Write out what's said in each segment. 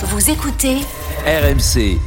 Vous écoutez RMC.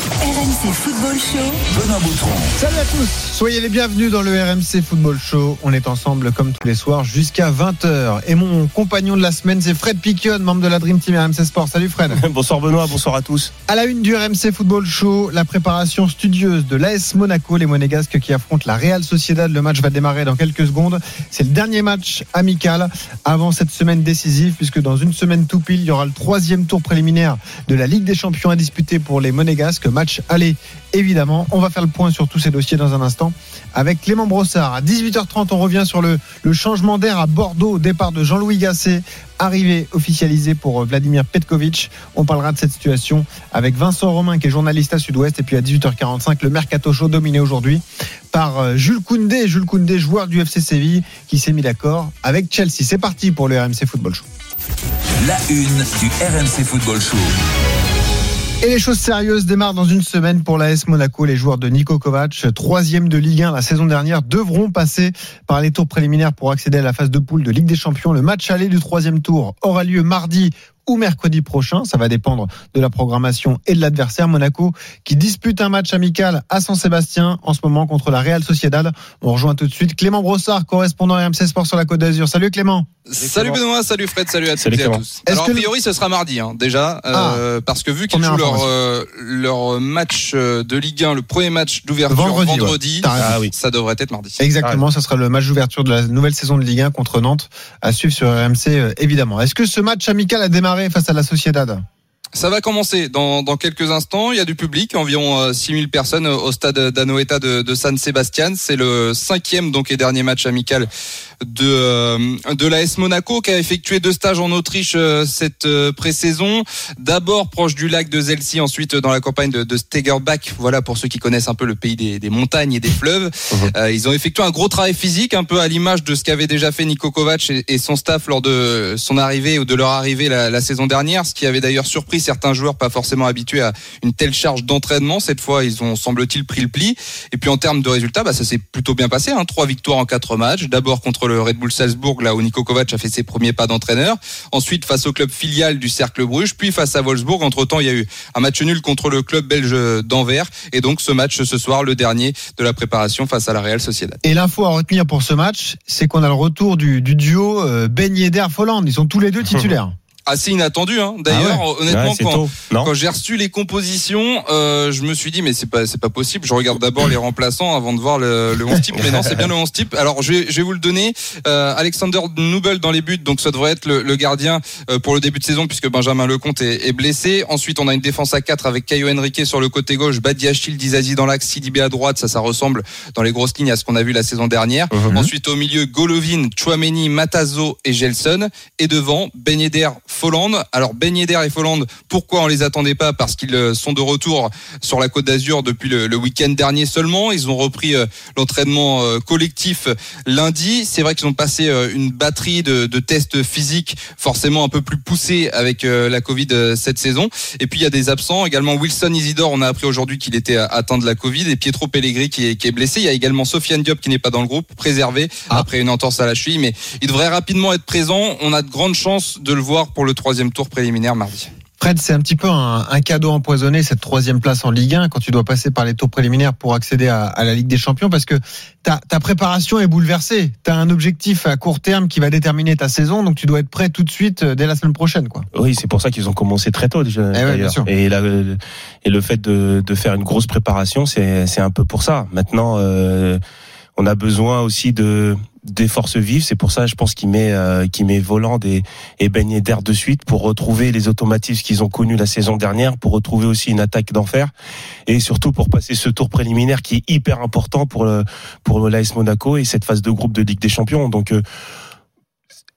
RMC Football Show. Benoît Boutron. Salut à tous, soyez les bienvenus dans le RMC Football Show. On est ensemble comme tous les soirs jusqu'à 20h. Et mon compagnon de la semaine, c'est Fred Piquion, membre de la Dream Team RMC Sport. Salut Fred. Bonsoir Benoît, bonsoir à tous. À la une du RMC Football Show, la préparation studieuse de l'AS Monaco, les Monégasques qui affrontent la Real Sociedad. Le match va démarrer dans quelques secondes. C'est le dernier match amical avant cette semaine décisive, puisque dans une semaine tout pile, il y aura le troisième tour préliminaire de la Ligue des Champions à disputer pour les Monégasques. Match aller, évidemment. On va faire le point sur tous ces dossiers dans un instant avec Clément Brossard. À 18h30, on revient sur le, changement d'air à Bordeaux au départ de Jean-Louis Gasset, arrivé officialisé pour Vladimir Petkovic. On parlera de cette situation avec Vincent Romain, qui est journaliste à Sud-Ouest. Et puis à 18h45, le Mercato Show dominé aujourd'hui par euh, Jules Koundé. Jules Koundé, joueur du FC Séville, qui s'est mis d'accord avec Chelsea. C'est parti pour le RMC Football Show. La une du RMC Football Show. Et les choses sérieuses démarrent dans une semaine pour l'AS Monaco. Les joueurs de Nico Kovac, troisième de Ligue 1 la saison dernière, devront passer par les tours préliminaires pour accéder à la phase de poule de Ligue des Champions. Le match aller du troisième tour aura lieu mardi ou mercredi prochain. Ça va dépendre de la programmation et de l'adversaire. Monaco qui dispute un match amical à San Sébastien en ce moment contre la Real Sociedad. On rejoint tout de suite Clément Brossard, correspondant RMC Sport sur la Côte d'Azur. Salut Clément. Salut Benoît, salut Fred, salut à Salut toutes et à tous. Est-ce Alors que a le- priori ce sera mardi hein, déjà, euh, parce que vu qu'ils jouent leur, euh, leur match euh, de Ligue 1, le premier match d'ouverture Vendredi, vendredi, ouais. Ah oui. ça devrait être mardi. Exactement, ça sera le match d'ouverture de la nouvelle saison de Ligue 1 contre Nantes à suivre sur RMC euh, évidemment. Est-ce que ce match amical a démarré face à la Sociedad Ça va commencer dans, dans quelques instants. Il y a du public, environ euh, 6000 personnes au stade d'Anoeta de, de San Sebastian. C'est le cinquième donc et dernier match amical de euh, de l'AS Monaco qui a effectué deux stages en Autriche euh, cette euh, pré-saison. D'abord proche du lac de Zelsi, ensuite dans la campagne de, de Stegerbach. Voilà pour ceux qui connaissent un peu le pays des, des montagnes et des fleuves. Euh, ils ont effectué un gros travail physique, un peu à l'image de ce qu'avait déjà fait Niko Kovac et, et son staff lors de son arrivée ou de leur arrivée la, la saison dernière, ce qui avait d'ailleurs surpris certains joueurs pas forcément habitués à une telle charge d'entraînement. Cette fois, ils ont semble-t-il pris le pli. Et puis en termes de résultats, bah, ça s'est plutôt bien passé. Hein. Trois victoires en quatre matchs. D'abord contre le Red Bull Salzbourg, là où Niko Kovac a fait ses premiers pas d'entraîneur. Ensuite face au club filial du Cercle Bruges, puis face à Wolfsburg. Entre temps, il y a eu un match nul contre le club belge d'Anvers. Et donc ce match ce soir, le dernier de la préparation face à la Real Sociedad. Et l'info à retenir pour ce match, c'est qu'on a le retour du, du duo euh, Ben Yedder Folland. Ils sont tous les deux titulaires. Assez inattendu, hein. D'ailleurs, Ah honnêtement, Ouais, c'est quand, j'ai reçu les compositions, euh, je me suis dit mais c'est pas c'est pas possible. Je regarde d'abord les remplaçants avant de voir le, le 11 type. Mais non, c'est bien le 11 type. Alors je vais, je vais vous le donner. Euh, Alexander Nubel dans les buts, donc ça devrait être le, le gardien euh, pour le début de saison puisque Benjamin Lecomte est, est blessé. Ensuite, on a une défense à 4 avec Caio Henrique sur le côté gauche, Badiachil, Dizazi dans l'axe, Sidibé à droite. Ça, ça ressemble dans les grosses lignes à ce qu'on a vu la saison dernière. Mhm. Ensuite, au milieu, Golovin, Chouameni, Matazo et Gelson. Et devant, Ben Yedder, Folland. Alors, Ben Yedder et Folland, pourquoi on les attendait pas? Parce qu'ils euh, sont de retour sur la Côte d'Azur depuis le, le week-end dernier seulement. Ils ont repris euh, l'entraînement euh, collectif lundi. C'est vrai qu'ils ont passé une batterie de, de tests physiques forcément un peu plus poussés avec la Covid cette saison. Et puis, il y a des absents. Également, Wilson Isidore, on a appris aujourd'hui qu'il était atteint de la Covid. Et Pietro Pellegrini qui est, qui est blessé. Il y a également Sofiane Diop qui n'est pas dans le groupe, préservé Ah. après une entorse à la cheville. Mais il devrait rapidement être présent. On a de grandes chances de le voir pour le troisième tour préliminaire mardi. Fred, c'est un petit peu un, un cadeau empoisonné, cette troisième place en Ligue 1, quand tu dois passer par les tours préliminaires pour accéder à, à la Ligue des Champions, parce que ta, ta préparation est bouleversée. Tu as un objectif à court terme qui va déterminer ta saison, donc tu dois être prêt tout de suite euh, dès la semaine prochaine. quoi. Oui, c'est pour ça qu'ils ont commencé très tôt déjà. Eh ouais, bien d'ailleurs. sûr. et, la- et le fait de, de faire une grosse préparation, c'est c'est un peu pour ça. Maintenant, euh, on a besoin aussi de des forces vives. C'est pour ça, je pense qu'il met euh, qu'il met Voland et, et Ben Yedder de suite pour retrouver les automatismes qu'ils ont connus la saison dernière, pour retrouver aussi une attaque d'enfer et surtout pour passer ce tour préliminaire qui est hyper important pour le pour l'AS Monaco et cette phase de groupe de Ligue des Champions. Donc euh,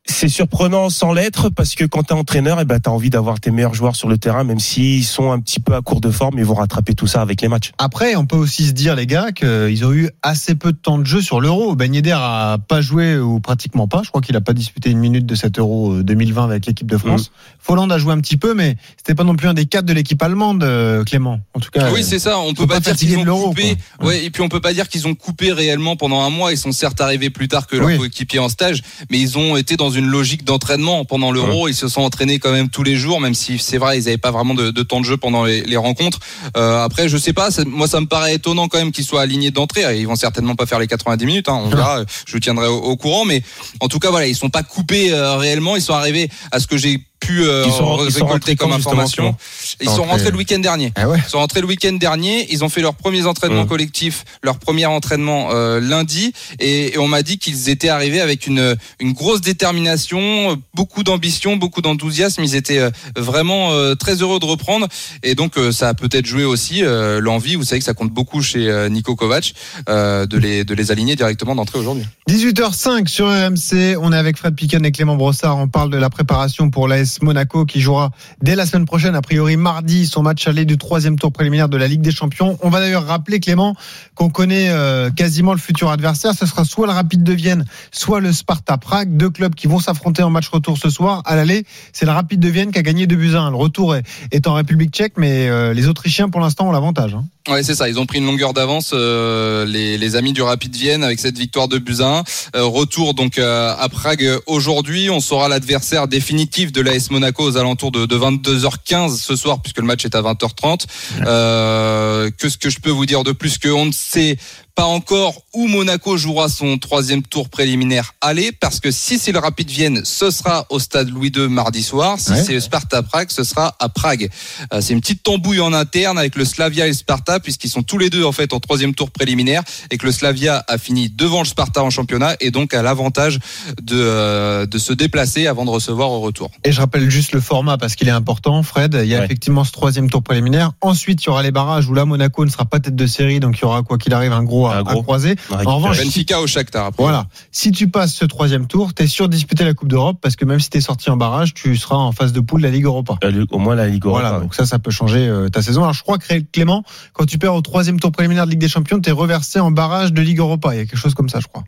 c'est surprenant sans l'être parce que quand t'es entraîneur, et ben t'as envie d'avoir tes meilleurs joueurs sur le terrain, même s'ils sont un petit peu à court de forme, ils vont rattraper tout ça avec les matchs. Après, on peut aussi se dire, les gars, qu'ils ont eu assez peu de temps de jeu sur l'Euro. Ben Yedder a pas joué ou pratiquement pas. Je crois qu'il a pas disputé une minute de cet Euro euh, 2020 avec l'équipe de France. Folland a joué un petit peu, mais c'était pas non plus un des quatre de l'équipe allemande, euh, Clément. En tout cas, oui, euh, c'est ça. On peut pas, pas dire qu'ils ont coupé. quoi. Ouais, et puis on peut pas dire qu'ils ont coupé réellement pendant un mois. Ils sont certes arrivés plus tard que leurs Oui. coéquipiers en stage, mais ils ont été dans une logique d'entraînement pendant l'Euro. Ils se sont entraînés quand même tous les jours, même si c'est vrai, ils n'avaient pas vraiment de, de, temps de jeu pendant les, les rencontres. Euh, après, je sais pas, moi ça me paraît étonnant quand même qu'ils soient alignés d'entrée. Ils vont certainement pas faire les 90 minutes, hein, on verra. Je vous tiendrai au, au, courant, mais en tout cas voilà, ils sont pas coupés euh, réellement. Ils sont arrivés à ce que j'ai pu euh, ils sont, récolter comme information. Ils sont rentrés le week-end dernier. Ah ouais. Ils sont rentrés le week-end dernier. Ils ont fait leurs premiers entraînements Mmh. collectifs, leur premier entraînement euh, lundi, et, et on m'a dit qu'ils étaient arrivés avec une une grosse détermination, beaucoup d'ambition, beaucoup d'enthousiasme. Ils étaient euh, vraiment euh, très heureux de reprendre, et donc euh, ça a peut-être joué aussi euh, l'envie. Vous savez que ça compte beaucoup chez euh, Nico Kovac euh, de les de les aligner directement d'entrée aujourd'hui. 18h05 sur RMC, on est avec Fred Piquen et Clément Brossard, on parle de la préparation pour l'AS Monaco qui jouera dès la semaine prochaine, a priori mardi, son match aller du troisième tour préliminaire de la Ligue des Champions. On va d'ailleurs rappeler Clément qu'on connaît euh, quasiment le futur adversaire, ce sera soit le Rapide de Vienne, soit le Sparta Prague, deux clubs qui vont s'affronter en match retour ce soir. À l'aller, c'est le Rapide de Vienne qui a gagné 2 buts à 1. Le retour est, en République tchèque, mais euh, les Autrichiens pour l'instant ont l'avantage. Hein. Ouais, c'est ça. Ils ont pris une longueur d'avance, euh, les, amis du Rapid Vienne, avec cette victoire de buts à 1. Euh, retour donc à Prague aujourd'hui. On saura l'adversaire définitif de l'AS Monaco aux alentours de, de 22h15 ce soir, puisque le match est à 20h30. Euh, que ce que je peux vous dire de plus qu'on ne sait pas encore où Monaco jouera son troisième tour préliminaire aller, parce que si c'est le Rapid Vienne, ce sera au stade Louis II mardi soir. Si Ouais. c'est le Sparta Prague, ce sera à Prague. Euh, c'est une petite tambouille en interne avec le Slavia et le Sparta, puisqu'ils sont tous les deux en fait en troisième tour préliminaire, et que le Slavia a fini devant le Sparta en championnat, et donc a l'avantage de, euh, de se déplacer avant de recevoir au retour. Et je rappelle juste le format parce qu'il est important, Fred. Il y a Ouais. effectivement ce troisième tour préliminaire. Ensuite, il y aura les barrages où là, Monaco ne sera pas tête de série, donc il y aura quoi qu'il arrive un gros à, Un gros. à croiser. En revanche, si, Benfica au Shakhtar. après. voilà, si tu passes ce troisième tour, t'es sûr de disputer la Coupe d'Europe parce que même si t'es sorti en barrage, tu seras en phase de poule de la Ligue Europa. Au moins la Ligue Europa. Voilà, ouais. donc ça, ça peut changer euh, ta saison. Alors je crois que Clément, quand tu perds au troisième tour préliminaire de Ligue des Champions, t'es reversé en barrage de Ligue Europa. Il y a quelque chose comme ça, je crois.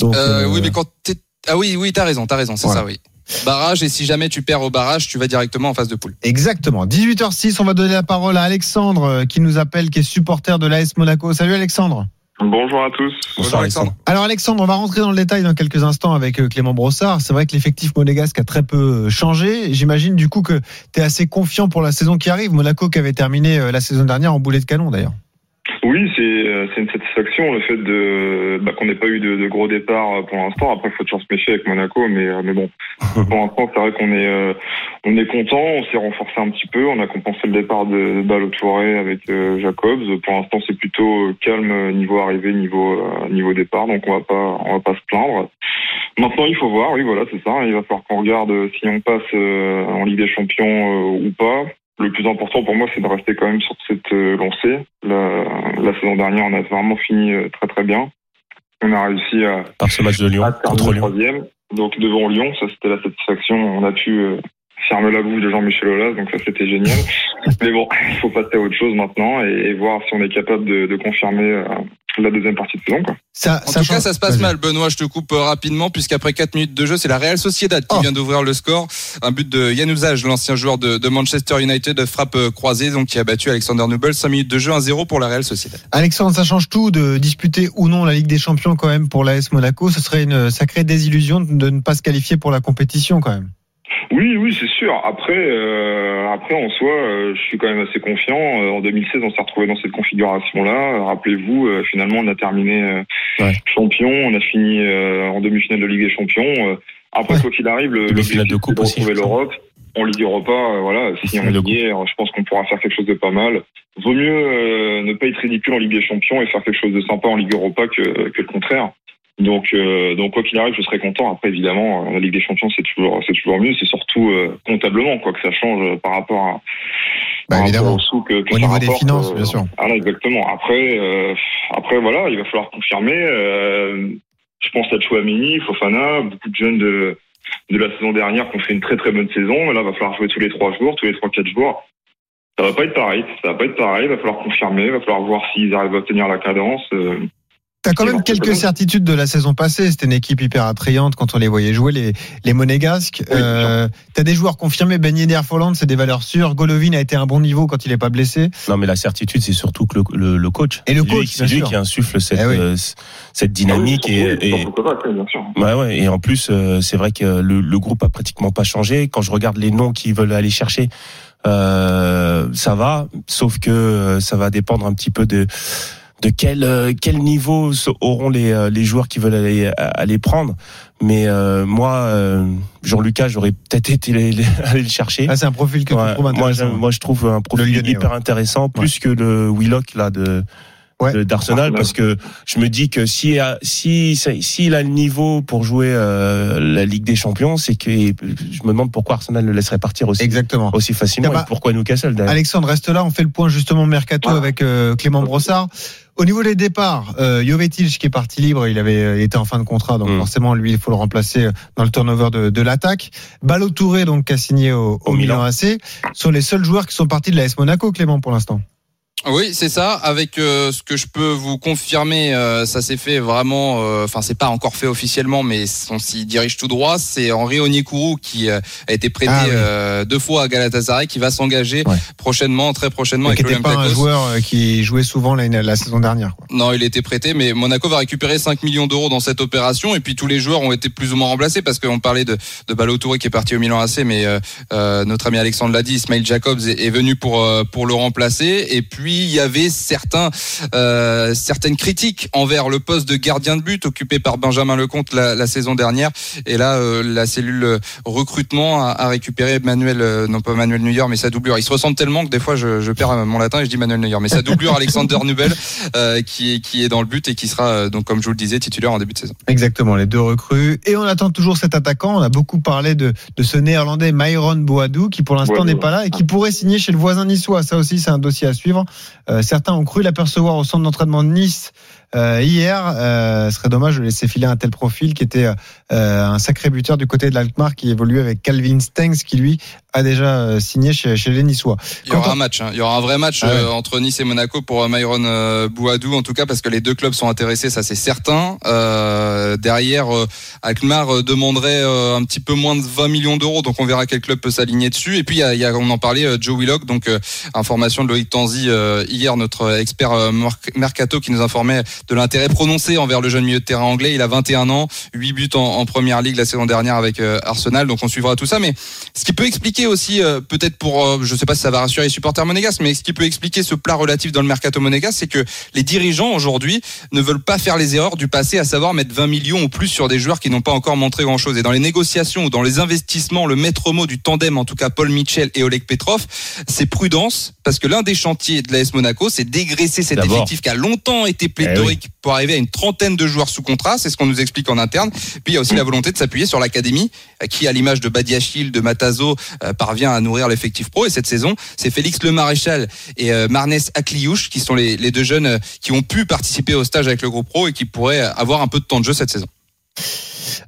Donc, Euh, euh, Oui, mais quand t'es... Ah oui, oui, t'as raison, t'as raison, c'est Voilà. ça, oui. Barrage, et si jamais tu perds au barrage, tu vas directement en phase de poule. Exactement. 18h06, on va donner la parole à Alexandre euh, qui nous appelle, qui est supporter de l'AS Monaco. Salut Alexandre. Bonjour à tous. Bonsoir, Alexandre. Alors Alexandre, on va rentrer dans le détail dans quelques instants avec euh, Clément Brossard. C'est vrai que l'effectif monégasque a très peu euh, changé. J'imagine du coup que tu es assez confiant pour la saison qui arrive. Monaco qui avait terminé la saison dernière en boulet de canon d'ailleurs. Oui, c'est c'est une satisfaction le fait de bah, qu'on n'ait pas eu de, de gros départs euh, pour l'instant. Après, il faut toujours se méfier avec Monaco, mais euh, mais bon, pour l'instant, c'est vrai qu'on est euh, on est content. On s'est renforcé un petit peu. On a compensé le départ de Balo Touré avec euh, Jacobs. Pour l'instant, c'est plutôt calme euh, niveau arrivée, niveau euh, niveau départ. Donc on va pas on va pas se plaindre. Maintenant, il faut voir. Oui, voilà, c'est ça. Il va falloir qu'on regarde si on passe euh, en Ligue des Champions euh, ou pas. Le plus important pour moi, c'est de rester quand même sur cette euh, lancée. La, la saison dernière, on a vraiment fini euh, très très bien. On a réussi à, Par ce match de Lyon contre Lyon. troisième. Donc devant Lyon, ça c'était la satisfaction. On a pu fermer la bouche de Jean-Michel Aulas, donc ça c'était génial. Mais bon, il faut passer à autre chose maintenant et, et voir si on est capable de, de confirmer euh, la deuxième partie de saison. Quoi. Ça, En tout cas, change- ça se passe mal, Benoît. Je te coupe euh, rapidement, puisqu'après 4 minutes de jeu, c'est la Real Sociedad qui Oh. vient d'ouvrir le score. Un but de Yann Ouzage, l'ancien joueur de, de Manchester United, frappe euh, croisée, donc qui a battu Alexander Nubel. 5 minutes de jeu, 1-0 pour la Real Sociedad. Alexandre, ça change tout de disputer ou non la Ligue des Champions quand même pour l'AS Monaco. Ce serait une sacrée désillusion de ne pas se qualifier pour la compétition quand même. Oui, oui, c'est sûr. Après, euh, après en soi, euh, je suis quand même assez confiant. Euh, en 2016, on s'est retrouvé dans cette configuration-là. Rappelez-vous, euh, finalement, on a terminé euh, Ouais. champion. On a fini euh, en demi-finale de Ligue des Champions. Après, Ouais. quoi qu'il arrive, le Demi-finale de coupe aussi, l'Europe. En Ligue Europa, voilà, si on est, je pense qu'on pourra faire quelque chose de pas mal. Vaut mieux ne pas être ridicule en Ligue des Champions et faire quelque chose de sympa en Ligue Europa que, que le contraire. Donc, euh, donc quoi qu'il arrive, je serai content. Après, évidemment, euh, la Ligue des Champions, c'est toujours, c'est toujours mieux. C'est surtout euh, comptablement, quoi, que ça change euh, par rapport à, Bah, par évidemment. rapport aux sous que, que Au ça niveau des finances, euh, bien sûr. Voilà, exactement. Après, euh, après, voilà, il va falloir confirmer. Euh, je pense à Chouamini, Fofana, beaucoup de jeunes de, de la saison dernière qui ont fait une très très bonne saison. Là, il va falloir jouer tous les trois jours, tous les trois quatre jours. Ça va pas être pareil. Ça va pas être pareil. Il va falloir confirmer. Il va falloir voir s'ils arrivent à obtenir la cadence. Euh, T'as quand même quelques certitudes de la saison passée. C'était une équipe hyper attrayante quand on les voyait jouer, les, les Monégasques. Oui, euh, T'as des joueurs confirmés. Ben Yedder Folland, c'est des valeurs sûres. Golovin a été à un bon niveau quand il n'est pas blessé. Non, mais la certitude, c'est surtout que le, le, le coach. Et le coach, c'est lui sûr. qui insuffle cette, Eh oui. euh, cette dynamique oui, et, et, sûr. Ouais, ouais. Et en plus, euh, c'est vrai que le, le groupe a pratiquement pas changé. Quand je regarde les noms qu'ils veulent aller chercher, euh, ça va. Sauf que euh, ça va dépendre un petit peu de de quel euh, quel niveau auront les euh, les joueurs qui veulent aller aller prendre. Mais euh, moi, euh, Jean-Lucas, j'aurais peut-être été les- les- aller le chercher. Ah, c'est un profil que Ouais, tu trouves moi, intéressant. moi, je trouve un profil hyper intéressant, plus que le Willock là de Ouais. d'Arsenal, Arsenal. parce que je me dis que si si s'il a le niveau pour jouer euh, la Ligue des Champions, c'est que je me demande pourquoi Arsenal le laisserait partir aussi Exactement. aussi facilement Ah bah, et pourquoi Newcastle d'ailleurs. Alexandre, reste là. On fait le point justement mercato Voilà. avec euh, Clément Brossard. Au niveau des départs, euh, Jovetic qui est parti libre, il avait euh, il était en fin de contrat, donc Mm. forcément lui il faut le remplacer dans le turnover de, de l'attaque. Balo Touré donc qui a signé au, au Au Milan Milan. AC sont les seuls joueurs qui sont partis de la S Monaco, Clément pour l'instant. Oui, c'est ça. Avec euh, ce que je peux vous confirmer, euh, ça s'est fait vraiment. euh, Enfin, c'est pas encore fait officiellement, mais on s'y dirige tout droit. C'est Henri Onyekuru qui euh, a été prêté Ah oui. euh, deux fois à Galatasaray, qui va s'engager Ouais. prochainement, très prochainement qui avec n'était pas un joueur qui jouait souvent la, la saison dernière. quoi. Non, il était prêté, mais Monaco va récupérer 5 millions d'euros dans cette opération. Et puis tous les joueurs ont été plus ou moins remplacés parce qu'on parlait de, de Balotouré qui est parti au Milan AC, mais notre ami Alexandre l'a dit, Ismail Jacobs est, est venu pour euh, pour le remplacer. Et puis il y avait certains euh, certaines critiques envers le poste de gardien de but occupé par Benjamin Lecomte la, la saison dernière. Et là, euh, la cellule recrutement a, a récupéré Manuel, euh, non pas Manuel Neuer, mais sa doublure. Ils se ressemblent tellement que des fois je, je perds mon latin et je dis Manuel Neuer, mais sa doublure Alexander Nubel euh, qui est qui est dans le but et qui sera euh, donc comme je vous le disais titulaire en début de saison. Exactement, les deux recrues. Et on attend toujours cet attaquant. On a beaucoup parlé de, de ce néerlandais Myron Boadou qui pour l'instant n'est pas là et qui pourrait signer chez le voisin niçois. Ça aussi, c'est un dossier à suivre. Euh, certains ont cru l'apercevoir au centre d'entraînement de Nice euh, hier. Euh, ce serait dommage de laisser filer un tel profil qui était euh, un sacré buteur du côté de l'Alkmaar qui évolue avec Calvin Stengs qui lui a déjà euh, signé chez, chez les Niçois. Il y aura on- un match, hein. il y aura un vrai match Ah ouais. euh, entre Nice et Monaco pour euh, Myron euh, Bouadou en tout cas parce que les deux clubs sont intéressés, ça c'est certain. Euh, derrière, Alkmaar demanderait un petit peu moins de 20 millions d'euros, donc on verra quel club peut s'aligner dessus. Et puis y a, y a- on en parlait, Joe Willock, donc euh, information de Loïc Tanzi euh, hier, notre expert mercato qui nous informait de l'intérêt prononcé envers le jeune milieu de terrain anglais. Il a 21 ans, 8 buts en, en première ligue la saison dernière avec Arsenal, donc on suivra tout ça. Mais ce qui peut expliquer aussi, euh, peut-être pour, euh, je sais pas si ça va rassurer les supporters monégasques, mais ce qui peut expliquer ce plat relatif dans le mercato monégasque, c'est que les dirigeants aujourd'hui ne veulent pas faire les erreurs du passé, à savoir mettre 20 millions ou plus sur des joueurs qui n'ont pas encore montré grand-chose. Et dans les négociations ou dans les investissements, le maître mot du tandem, en tout cas Paul Mitchell et Oleg Petrov, c'est prudence, parce que l'un des chantiers de l'AS Monaco, c'est dégraisser cet effectif qui a longtemps été pléthorique pour arriver à une trentaine de joueurs sous contrat. C'est ce qu'on nous explique en interne. Puis il y a aussi la volonté de s'appuyer sur l'académie, euh, qui, à l'image de Badiachil, de Matazo, euh, parvient à nourrir l'effectif pro. Et cette saison, c'est Félix Le Maréchal et euh, Marnes Akliouche qui sont les, deux jeunes euh, qui ont pu participer au stage avec le groupe pro et qui pourraient avoir un peu de temps de jeu cette saison.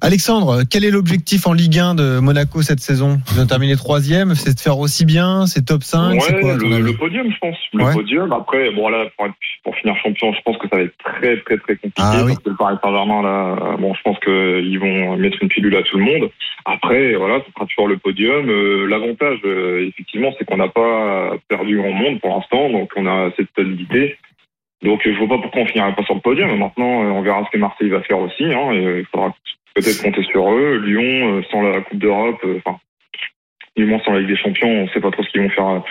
Alexandre, quel est l'objectif en Ligue 1 de Monaco cette saison? Ils ont terminé troisième, c'est de faire aussi bien, c'est top 5, c'est Ouais, quoi le, podium, je pense. Le Ouais. podium. Après, bon là, pour, être- pour finir champion, je pense que ça va être très très très compliqué Ah oui. parce que le Paris Saint-Germain là, bon, je pense qu'ils vont mettre une pilule à tout le monde. Après, voilà, ce sera toujours le podium. Euh, L'avantage, euh, effectivement, c'est qu'on n'a pas perdu grand monde pour l'instant, donc on a cette stabilité. Donc, je vois pas pourquoi on finirait pas sur le podium. Maintenant, euh, on verra ce que Marseille va faire aussi. Hein, et, euh, il faudra peut-être compter sur eux. Lyon, euh, sans la Coupe d'Europe, enfin, du moins sans la Ligue des Champions, on sait pas trop ce qu'ils vont faire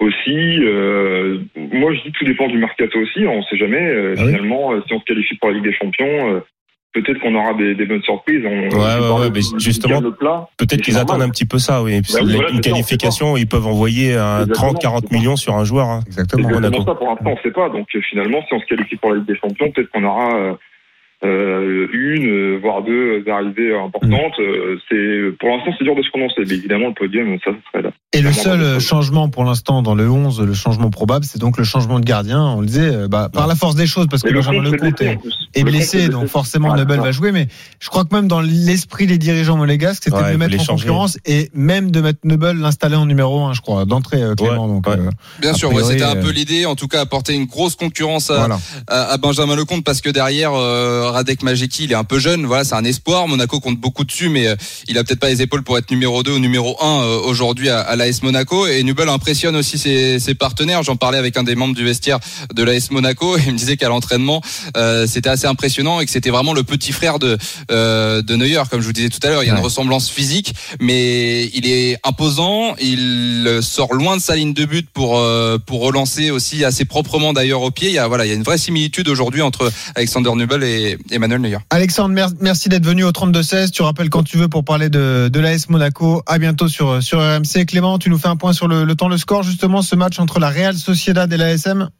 aussi. Euh, moi, je dis tout dépend du mercato aussi. On sait jamais. Euh, Ah oui. finalement, si on se qualifie pour la Ligue des Champions, euh, peut-être qu'on aura des, des bonnes surprises. On, Ouais, on ouais, ouais, de- mais justement. Peut-être qu'ils attendent un petit peu ça, oui. Bah voilà, une sait qualification, ils peuvent envoyer un Exactement, 30, 40 c'est ça. millions sur un joueur. hein. Exactement. exactement ça. Pour l'instant, on ne sait pas. Donc euh, finalement, si on se qualifie pour la Ligue des Champions, peut-être qu'on aura euh, une, euh, voire deux arrivées importantes. Mm. Euh, c'est pour l'instant, c'est dur de se prononcer. Mais évidemment, le podium, ça, serait là. Et le seul euh, changement pour l'instant dans le 11, le changement probable, c'est donc le changement de gardien. On le disait, bah, par la force des choses, parce que Mais Benjamin Lecomte est, blessé, donc forcément. Nubel va jouer. Mais je crois que même dans l'esprit des dirigeants monégasques, c'était Ouais, de le mettre en changer. concurrence et même de mettre Nubel l'installer en numéro 1, je crois, d'entrée, euh, Clément. Ouais, donc, ouais. euh, Bien A sûr, c'était un peu l'idée, en tout cas apporter une grosse concurrence à, voilà. à, à Benjamin Lecomte parce que derrière euh, Radek Majeki, il est un peu jeune, voilà, c'est un espoir. Monaco compte beaucoup dessus, mais euh, il a peut-être pas les épaules pour être numéro 2 ou numéro 1 euh, aujourd'hui à, à l'AS Monaco. Et Nubel impressionne aussi ses, ses partenaires. J'en parlais avec un des membres du vestiaire de l'AS Monaco et il me disait qu'à l'entraînement, euh, c'était assez impressionnant et que c'était vraiment le petit frère de euh, de Neuer, comme je vous disais tout à l'heure. Il y a Ouais. une ressemblance physique, mais il est imposant. Il sort loin de sa ligne de but pour euh, pour relancer aussi assez proprement d'ailleurs au pied. Il y a voilà, il y a une vraie similitude aujourd'hui entre Alexander Nubel et Emmanuel Neuer. Alexandre, mer- merci d'être venu au 32-16. Tu rappelles quand tu veux pour parler de, de l'AS Monaco. À bientôt sur, sur RMC. Clément, tu nous fais un point sur le, le temps, le score, justement, ce match entre la Real Sociedad et l'ASM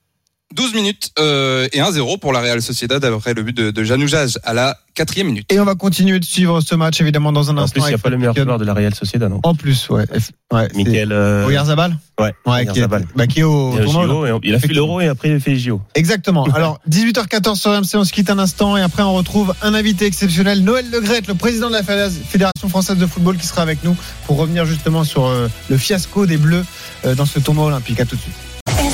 12 minutes euh, et 1-0 pour la Real Sociedad après le but de, de à la quatrième minute. Et on va continuer de suivre ce match, évidemment, dans un En instant. plus, il n'y a pas le meilleur joueur de la Real Sociedad, non En plus, ouais. Ouais Michael. euh, Oyarzabal Ouais, Ouais, qui est, bah, qui est au Il, a tournoi, il fait l'euro et après il a fait les JO. Exactement. Alors, 18h14 sur RMC, on se quitte un instant et après on retrouve un invité exceptionnel, Noël Legrette, le président de la Fédération française de football qui sera avec nous pour revenir justement sur euh, le fiasco des Bleus euh, dans ce tournoi olympique. À tout de suite.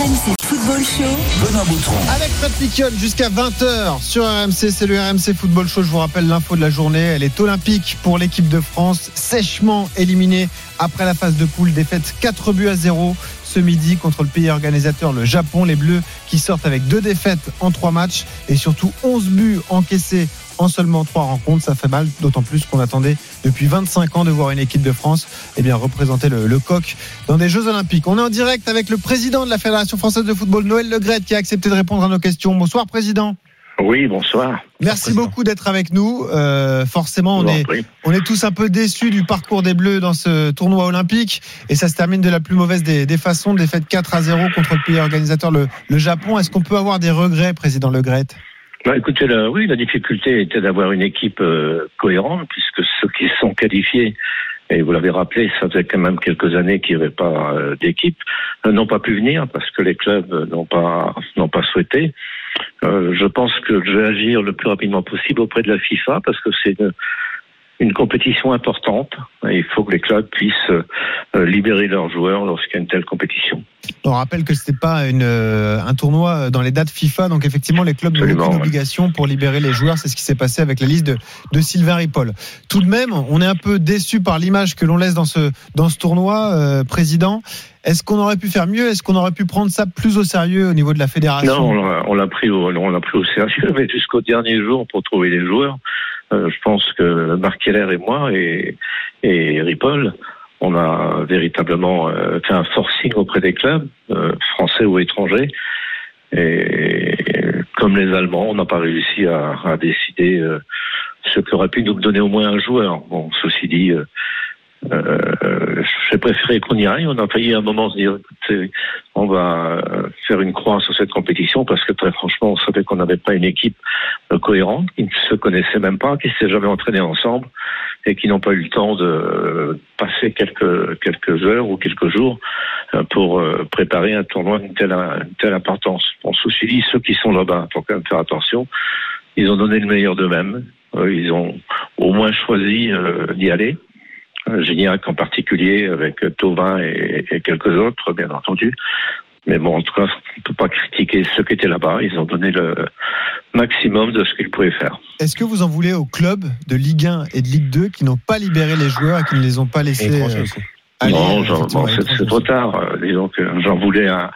RMC Football Show. Benoît Boutron. Avec Fred Piquion jusqu'à 20h sur RMC, c'est le RMC Football Show. Je vous rappelle l'info de la journée. Elle est olympique pour l'équipe de France, sèchement éliminée après la phase de poule, défaite 4 buts à 0 ce midi contre le pays organisateur, le Japon. Les Bleus qui sortent avec deux défaites en trois matchs et surtout 11 buts encaissés en seulement trois rencontres. Ça fait mal, d'autant plus qu'on attendait depuis 25 ans de voir une équipe de France eh bien, représenter le, le coq dans des Jeux Olympiques. On est en direct avec le président de la Fédération française de football, Noël Legrette, qui a accepté de répondre à nos questions. Bonsoir, président. Oui, bonsoir. Merci beaucoup d'être avec nous. Euh, forcément, on est, prie. on est tous un peu déçus du parcours des Bleus dans ce tournoi olympique. Et ça se termine de la plus mauvaise des, des façons. Défaite 4 à 0 contre le pays organisateur, le, le Japon. Est-ce qu'on peut avoir des regrets, président Legrette Bah, écoutez, la- oui, la difficulté était d'avoir une équipe euh, cohérente, puisque ceux qui sont qualifiés, et vous l'avez rappelé, ça faisait quand même quelques années qu'il n'y avait pas euh, d'équipe, euh, n'ont pas pu venir parce que les clubs euh, n'ont pas n'ont pas souhaité. Euh, je pense que je vais agir le plus rapidement possible auprès de la FIFA parce que c'est une compétition importante. Il faut que les clubs puissent euh, libérer leurs joueurs lorsqu'il y a une telle compétition. On rappelle que c'était pas une, euh, un tournoi dans les dates FIFA, donc effectivement les clubs n'ont aucune ouais. obligation pour libérer les joueurs. C'est ce qui s'est passé avec la liste de, de Sylvain Ripoll. Tout de même, on est un peu déçu par l'image que l'on laisse dans ce dans ce tournoi, euh, président. Est-ce qu'on aurait pu faire mieux? Est-ce qu'on aurait pu prendre ça plus au sérieux au niveau de la fédération? Non, on l'a- pris, au- on l'a pris au sérieux, mais jusqu'au dernier jour pour trouver les joueurs. Euh, je pense que Marc Keller et moi et, Ripoll, on a véritablement euh, fait un forcing auprès des clubs, euh, français ou étrangers. Et comme les Allemands, on n'a pas réussi à, à décider ce qui aurait pu nous donner au moins un joueur. Bon, ceci dit, euh, j'ai préféré qu'on y aille. On a failli un moment se dire, écoutez, on va euh, faire une croix sur cette compétition parce que très franchement, on savait qu'on n'avait pas une équipe euh, cohérente, qui ne se connaissait même pas, qui ne s'est jamais entraînée ensemble et qui n'ont pas eu le temps de euh, passer quelques quelques heures ou quelques jours pour préparer un tournoi d'une telle, telle importance. On se dit, ceux qui sont là-bas, faut quand même faire attention. Ils ont donné le meilleur d'eux-mêmes. Ils ont au moins choisi d'y aller. Gignac en particulier, avec Tovin et, et quelques autres, bien entendu. Mais bon, en tout cas, on ne peut pas critiquer ceux qui étaient là-bas. Ils ont donné le maximum de ce qu'ils pouvaient faire. Est-ce que vous en voulez aux clubs de Ligue 1 et de Ligue 2 qui n'ont pas libéré les joueurs et qui ne les ont pas laissés euh, aller, non, euh, bon, c'est trop tard. Euh, Disons que j'en voulais un,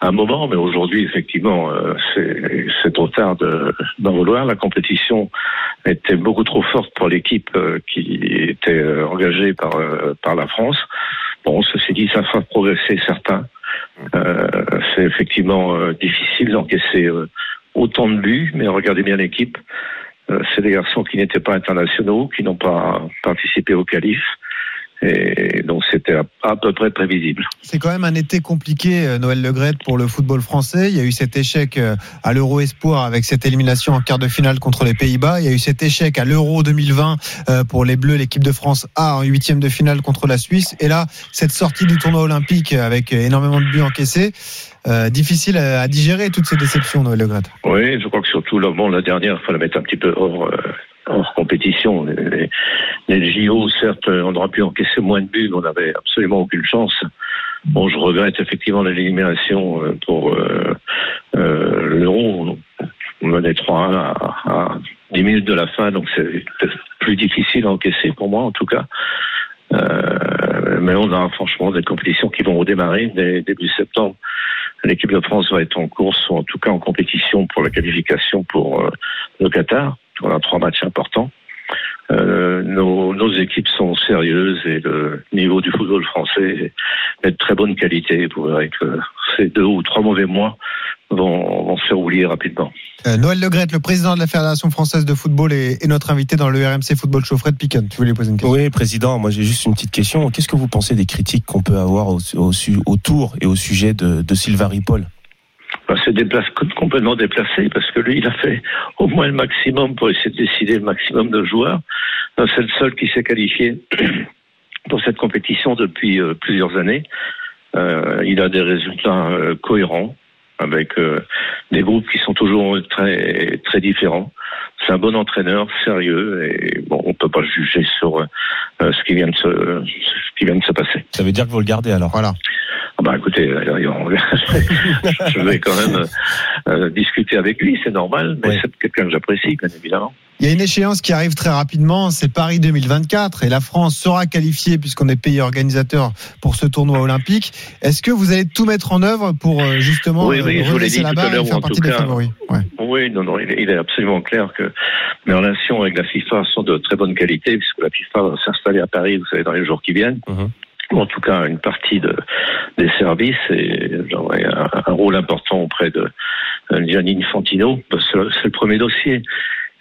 un moment, mais aujourd'hui, effectivement, euh, c'est trop tard de- d'en vouloir. La compétition était beaucoup trop forte pour l'équipe euh, qui était euh, engagée par, par la France. Bon, ceci dit, ça fera progresser certains. Euh, c'est effectivement difficile d'encaisser autant de buts, mais regardez bien l'équipe. C'est des garçons qui n'étaient pas internationaux, qui n'ont pas participé au qualif. Et donc c'était à, peu près prévisible. C'est quand même un été compliqué, euh, Noël Legret, pour le football français. Il y a eu cet échec euh, à l'Euro Espoir avec cette élimination en quart de finale contre les Pays-Bas. Il y a eu cet échec à l'Euro 2020 euh, pour les Bleus, l'équipe de France A en huitième de finale contre la Suisse. Et là, cette sortie du tournoi olympique avec énormément de buts encaissés. Euh, difficile à, digérer toutes ces déceptions, Noël Legret. Oui, je crois que surtout là, bon, la dernière, il fallait mettre un petit peu hors, euh, hors compétition. Les, les, JO, certes, on aurait pu encaisser moins de buts, mais on n'avait absolument aucune chance. Bon, je regrette effectivement l'élimination euh, pour euh, euh, l'Euro. On menait 3 à, à 10 minutes de la fin, donc c'est plus difficile à encaisser pour moi en tout cas. Euh, mais on a franchement des compétitions qui vont redémarrer début septembre. L'équipe de France va être en course, ou en tout cas en compétition pour la qualification pour euh, le Qatar. On a trois matchs importants. Euh, nos, nos, équipes sont sérieuses et le niveau du football français est de très bonne qualité. Vous verrez que ces deux ou trois mauvais mois vont, vont se faire oublier rapidement. Euh, Noël Legret, le président de la Fédération française de football, est, est, notre invité dans le RMC Football Show. Fred Picken, tu voulais poser une question? Oui, président, moi j'ai juste une petite question. Qu'est-ce que vous pensez des critiques qu'on peut avoir au, au, autour et au sujet de, de Sylvain Ripoll? Ben, c'est déplace, complètement déplacé parce que lui, il a fait au moins le maximum pour essayer de décider le maximum de joueurs. C'est le seul qui s'est qualifié pour cette compétition depuis euh, plusieurs années. Euh, il a des résultats euh, cohérents avec euh, des groupes qui sont toujours très très différents. C'est un bon entraîneur, sérieux et bon, on peut pas juger sur euh, ce qui vient de se ce qui vient de se passer. Ça veut dire que vous le gardez alors? Voilà. Ah bah écoutez, je vais quand même euh, discuter avec lui, c'est normal, mais c'est quelqu'un que j'apprécie, bien évidemment. Il y a une échéance qui arrive très rapidement, c'est Paris 2024 et la France sera qualifiée puisqu'on est pays organisateur pour ce tournoi olympique. Est-ce que vous allez tout mettre en œuvre pour justement oui, oui, redresser la barre et faire partie des favoris? Ouais. Oui, non, non, il est, il est, absolument clair que mes relations avec la FIFA sont de très bonne qualité puisque la FIFA va s'installer à Paris, vous savez, dans les jours qui viennent. -huh en tout cas une partie de, des services et j'aurai un, un, rôle important auprès de Gianni Infantino. C'est le premier dossier.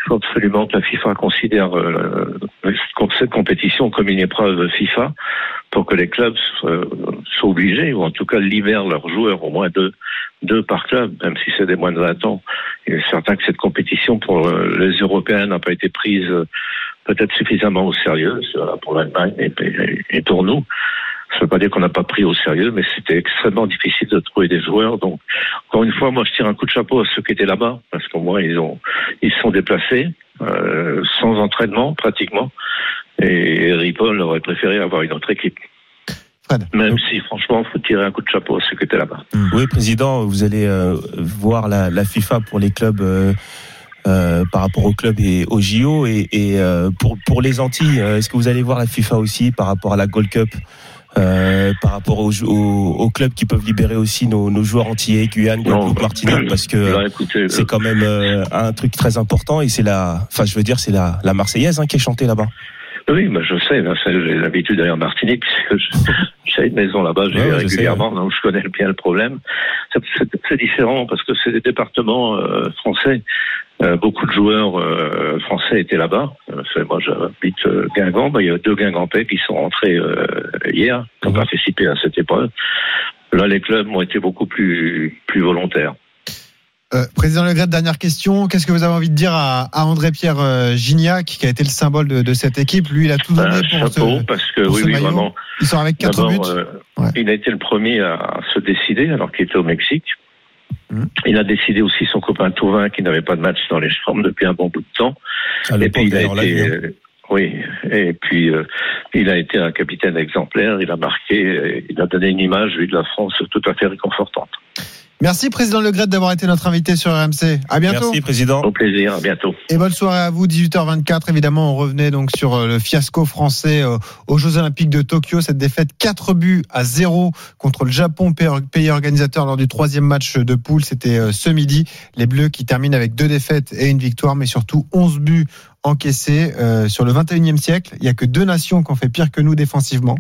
Faut absolument que la FIFA considère euh, cette compétition comme une épreuve FIFA pour que les clubs soient, obligés, ou en tout cas libèrent leurs joueurs, au moins deux, deux par club, même si c'est des moins de 20 ans. Il est certain que cette compétition pour les Européens n'a pas été prise peut-être suffisamment au sérieux, pour l'Allemagne et, pour nous. Ça ne veut pas dire qu'on n'a pas pris au sérieux, mais c'était extrêmement difficile de trouver des joueurs. Donc, encore une fois, moi, je tire un coup de chapeau à ceux qui étaient là-bas, parce qu'au moins, ils ont, ils sont déplacés, euh, sans entraînement, pratiquement. Et Ripoll aurait préféré avoir une autre équipe. Fred. Même si, franchement, il faut tirer un coup de chapeau à ceux qui étaient là-bas. Oui, président, vous allez euh, voir la, la, FIFA pour les clubs. Euh euh, par rapport au club et au JO et, et euh, pour pour les Antilles, est-ce que vous allez voir la FIFA aussi par rapport à la Gold Cup? Euh, par rapport aux, aux, aux, clubs qui peuvent libérer aussi nos, nos joueurs antillais, Guyane, Guadeloupe, Martinique, parce que c'est quand même euh, un truc très important et c'est la, enfin je veux dire c'est la, la Marseillaise hein, qui est chantée là-bas. Oui, bah, je sais, j'ai l'habitude d'aller en Martinique, puisque j'ai une maison là-bas, j'y vais régulièrement, donc je connais bien le problème. C'est différent parce que c'est des départements euh, français. Euh, beaucoup de joueurs euh, français étaient là-bas. Euh, moi, j'habite Guingamp. Bah, il y a deux Guingampais qui sont rentrés hier, qui ont mmh. participé à cette épreuve. Là, les clubs ont été beaucoup plus, plus volontaires. Euh, président Legret, dernière question. Qu'est-ce que vous avez envie de dire à, à André-Pierre euh, Gignac, qui a été le symbole de, de, cette équipe? Lui, il a tout donné pour chapeau, ce, parce que oui, oui, vraiment. Ils sont avec quatre buts. Euh, ouais. Il a été le premier à se décider, alors qu'il était au Mexique. Mmh. Il a décidé aussi son copain Tauvin, qui n'avait pas de match dans les formes depuis un bon bout de temps. Et puis il a été. Euh, oui, et puis euh, il a été un capitaine exemplaire, il a marqué, il a donné une image, lui, de la France tout à fait réconfortante. Merci, Président Legret, d'avoir été notre invité sur RMC. À bientôt. Merci, Président. Au plaisir, à bientôt. Et bonne soirée à vous, 18h24. Évidemment, on revenait donc sur euh, le fiasco français euh, aux Jeux Olympiques de Tokyo. Cette défaite 4 buts à 0 contre le Japon, pays organisateur lors du troisième match de poule. C'était euh, ce midi. Les Bleus qui terminent avec deux défaites et une victoire, mais surtout 11 buts encaissés sur le 21e siècle. Il n'y a que deux nations qui ont fait pire que nous défensivement.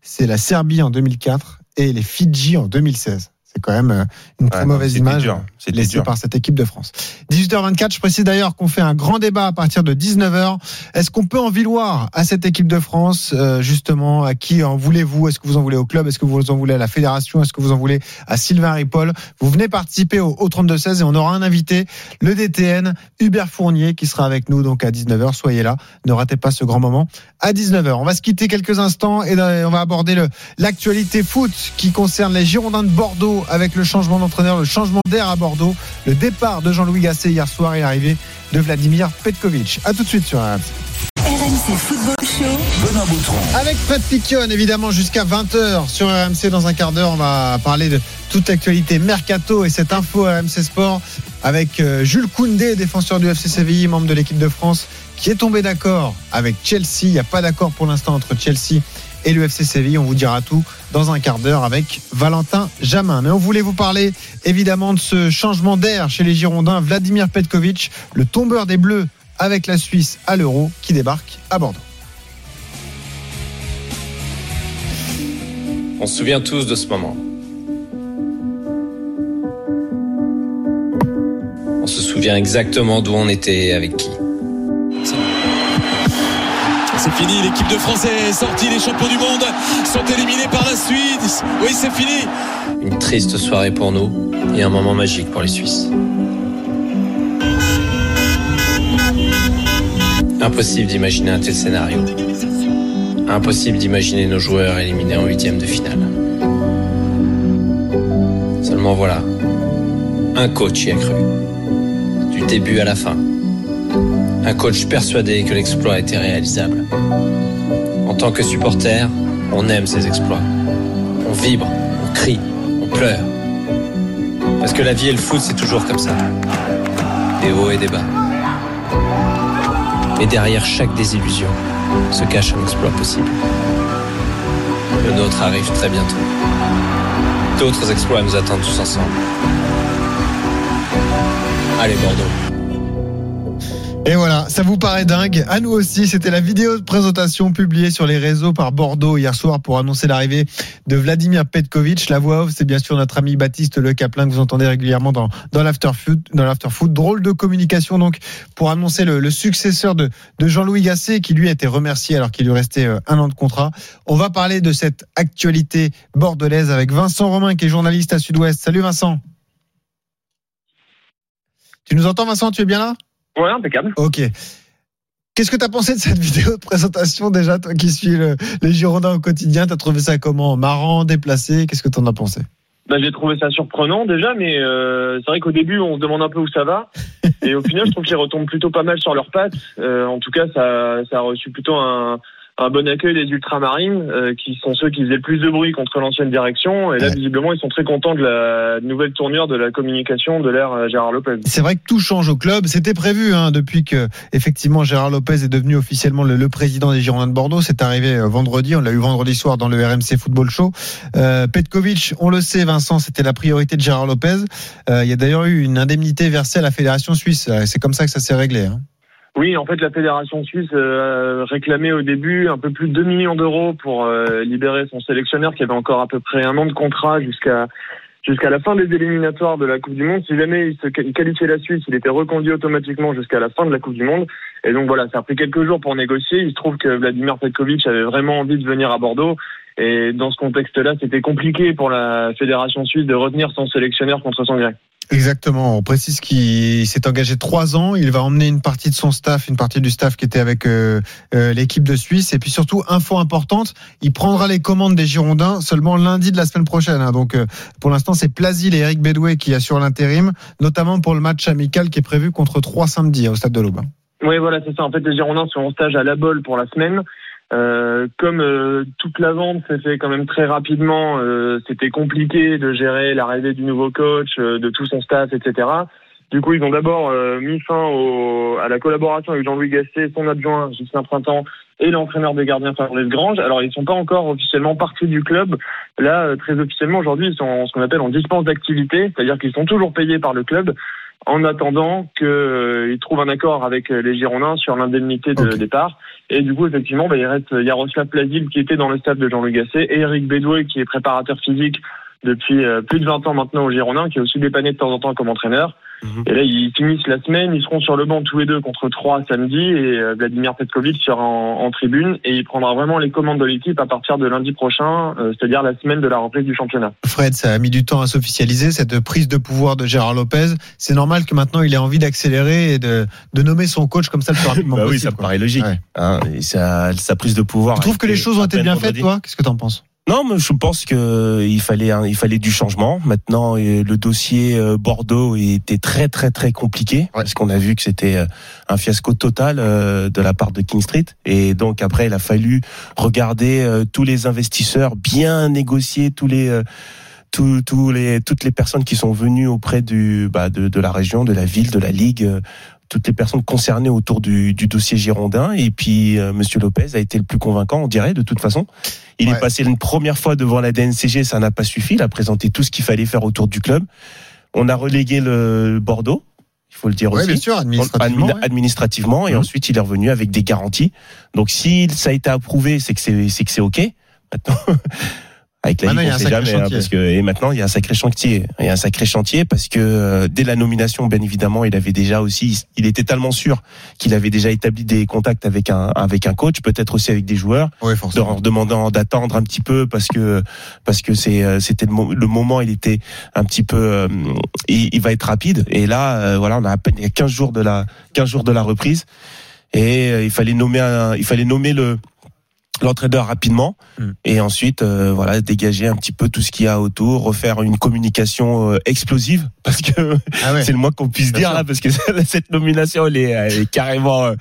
C'est la Serbie en 2004 et les Fidji en 2016. C'est quand même euh, une très Ouais, mauvaise image laissée dur. par cette équipe de France. 18h24, je précise d'ailleurs qu'on fait un grand débat à partir de 19h. Est-ce qu'on peut en vouloir à cette équipe de France, euh, justement? À qui en voulez-vous? Est-ce que vous en voulez au club? Est-ce que vous en voulez à la fédération? Est-ce que vous en voulez à Sylvain Ripoll? Vous venez participer au, au 32-16 et on aura un invité, le DTN, Hubert Fournier, qui sera avec nous donc à 19h. Soyez là, ne ratez pas ce grand moment à 19h. On va se quitter quelques instants et euh, on va aborder l'actualité foot qui concerne les Girondins de Bordeaux avec le changement d'entraîneur, le changement d'air à Bordeaux, le départ de Jean-Louis Gasset hier soir et l'arrivée de Vladimir Petkovic. À tout de suite sur RMC. RMC Football Show. Benoît Boutron. Avec Fred Piquion, évidemment, jusqu'à 20h sur RMC. Dans un quart d'heure, on va parler de toute l'actualité mercato et cette info RMC Sport avec euh, Jules Koundé, défenseur du FC Séville, membre de l'équipe de France, qui est tombé d'accord avec Chelsea. Il n'y a pas d'accord pour l'instant entre Chelsea et le FC Séville. On vous dira tout dans un quart d'heure avec Valentin Jamin. Mais on voulait vous parler évidemment de ce changement d'air chez les Girondins. Vladimir Petkovic, le tombeur des Bleus avec la Suisse à l'Euro, qui débarque à Bordeaux. On se souvient tous de ce moment. On se souvient exactement d'où on était et avec qui. C'est fini, l'équipe de France est sortie, les champions du monde sont éliminés par la Suisse. Oui, c'est fini. Une triste soirée pour nous et un moment magique pour les Suisses. Impossible d'imaginer un tel scénario. Impossible d'imaginer nos joueurs éliminés en huitième de finale. Seulement voilà, un coach y a cru. Du début à la fin. Un coach persuadé que l'exploit était réalisable. En tant que supporter, on aime ces exploits. On vibre, on crie, on pleure. Parce que la vie et le foot, c'est toujours comme ça. Des hauts et des bas. Mais derrière chaque désillusion se cache un exploit possible. Le nôtre arrive très bientôt. D'autres exploits nous attendent tous ensemble. Allez Bordeaux. Et voilà, ça vous paraît dingue À nous aussi, c'était la vidéo de présentation publiée sur les réseaux par Bordeaux hier soir pour annoncer l'arrivée de Vladimir Petkovic. La voix off, c'est bien sûr notre ami Baptiste Le Caplin que vous entendez régulièrement dans, dans l'afterfoot, drôle de communication donc pour annoncer le, le successeur de, de Jean-Louis Gasset qui lui a été remercié alors qu'il lui restait euh, un an de contrat. On va parler de cette actualité bordelaise avec Vincent Romain qui est journaliste à Sud-Ouest. Salut Vincent. Tu nous entends Vincent? Tu es bien là? Ouais, impeccable. Ok. Qu'est-ce que tu as pensé de cette vidéo de présentation déjà, toi qui suis le- les Girondins au quotidien? Tu as trouvé ça comment? Marrant, déplacé? Qu'est-ce que tu en as pensé? Bah, j'ai trouvé ça surprenant déjà, mais euh, c'est vrai qu'au début, on se demande un peu où ça va. Et au final, je trouve qu'ils retombent plutôt pas mal sur leurs pattes. Euh, en tout cas, ça, ça a reçu plutôt un, un bon accueil des ultramarines, euh, qui sont ceux qui faisaient le plus de bruit contre l'ancienne direction. Et là, Ouais. visiblement, ils sont très contents de la nouvelle tournure de la communication de l'ère euh, Gérard Lopez. C'est vrai que tout change au club. C'était prévu hein, depuis que effectivement Gérard Lopez est devenu officiellement le, le président des Girondins de Bordeaux. C'est arrivé euh, vendredi. On l'a eu vendredi soir dans le RMC Football Show. Euh, Petkovic, on le sait, Vincent, c'était la priorité de Gérard Lopez. Euh, il y a d'ailleurs eu une indemnité versée à la fédération suisse. Euh, C'est comme ça que ça s'est réglé. hein. Oui, en fait, la fédération suisse euh, réclamait au début un peu plus de 2 millions d'euros pour euh, libérer son sélectionneur qui avait encore à peu près un an de contrat jusqu'à jusqu'à la fin des éliminatoires de la Coupe du Monde. Si jamais il, se, qualifiait la Suisse, il était reconduit automatiquement jusqu'à la fin de la Coupe du Monde. Et donc voilà, ça a pris quelques jours pour négocier. Il se trouve que Vladimir Petkovic avait vraiment envie de venir à Bordeaux. Et dans ce contexte-là, c'était compliqué pour la fédération suisse de retenir son sélectionneur contre son gré. Exactement. On précise qu'il s'est engagé trois ans. Il va emmener une partie de son staff, une partie du staff qui était avec euh, euh, l'équipe de Suisse. Et puis surtout, info importante, il prendra les commandes des Girondins seulement lundi de la semaine prochaine. hein. Donc, euh, pour l'instant, c'est Plasil et Eric Bedoué qui assurent l'intérim, notamment pour le match amical qui est prévu contre 3 samedi hein, au Stade de l'Aube. Oui, voilà, c'est ça. En fait, les Girondins sont en stage à La Bolle pour la semaine. Euh, comme euh, toute la vente s'est fait quand même très rapidement, euh, c'était compliqué de gérer l'arrivée du nouveau coach, euh, de tout son staff, etc. Du coup, ils ont d'abord euh, mis fin au, à la collaboration avec Jean-Louis Gasset, son adjoint Justin Printemps et l'entraîneur des gardiens Fabrice Grange. Alors, ils sont pas encore officiellement partis du club. Là, très officiellement, aujourd'hui, ils sont en ce qu'on appelle en dispense d'activité, c'est-à-dire qu'ils sont toujours payés par le club en attendant qu'ils trouvent un accord avec euh, les Girondins sur l'indemnité de départ. Et du coup, effectivement, bah, il reste Yaroslav Plazil qui était dans le staff de Jean-Louis Gasset et Eric Bédoué qui est préparateur physique depuis euh, plus de 20 ans maintenant au Girondin, qui est aussi dépanné de temps en temps comme entraîneur. Mhm. Et là, ils finissent la semaine, ils seront sur le banc tous les deux contre trois samedi, et euh, Vladimir Petkovic sera en, en tribune, et il prendra vraiment les commandes de l'équipe à partir de lundi prochain, euh, c'est-à-dire la semaine de la reprise du championnat. Fred, ça a mis du temps à s'officialiser, cette prise de pouvoir de Gérard Lopez. C'est normal que maintenant il ait envie d'accélérer et de, de nommer son coach comme ça le plus rapidement Bah possible. oui, ça me quoi. paraît logique. Ouais. Hein, et sa, sa prise de pouvoir. Tu trouves que les choses ont à été bien faites, toi? Qu'est-ce que t'en penses? Non, mais je pense que il fallait il fallait du changement. Maintenant, euh, le dossier euh, Bordeaux était très très très compliqué parce qu'on a vu que c'était euh, un fiasco total euh, de la part de King Street et donc après il a fallu regarder euh, tous les investisseurs bien négocier tous les euh, tous, tous les toutes les personnes qui sont venues auprès du bah, de, de la région, de la ville, de la ligue. Toutes les personnes concernées autour du, du dossier girondin et puis euh, Monsieur Lopez a été le plus convaincant, on dirait de toute façon. Il Ouais. est passé une première fois devant la DNCG, ça n'a pas suffi. Il a présenté tout ce qu'il fallait faire autour du club. On a relégué le Bordeaux, il faut le dire Oui, aussi. bien sûr, administrativement. Admi- ouais. administrativement, et Mhm. ensuite il est revenu avec des garanties. Donc si ça a été approuvé, c'est que c'est c'est que c'est ok. Maintenant, avec la Ligue, il y a on sait jamais, hein, parce que et maintenant il y a un sacré chantier. Il y a un sacré chantier parce que euh, dès la nomination, bien évidemment, il avait déjà aussi, il était tellement sûr qu'il avait déjà établi des contacts avec un avec un coach, peut-être aussi avec des joueurs forcément. en demandant d'attendre un petit peu parce que parce que c'est euh, c'était le, mo- le moment il était un petit peu euh, il, il va être rapide et là euh, voilà on a à peine il y a 15 jours de la 15 jours de la reprise et euh, il fallait nommer un, il fallait nommer le l'entraîneur rapidement Mm. et ensuite euh, voilà dégager un petit peu tout ce qu'il y a autour refaire une communication euh, explosive parce que Ah ouais. c'est le moins qu'on puisse Bien dire sûr. là parce que cette nomination elle est, elle est carrément euh,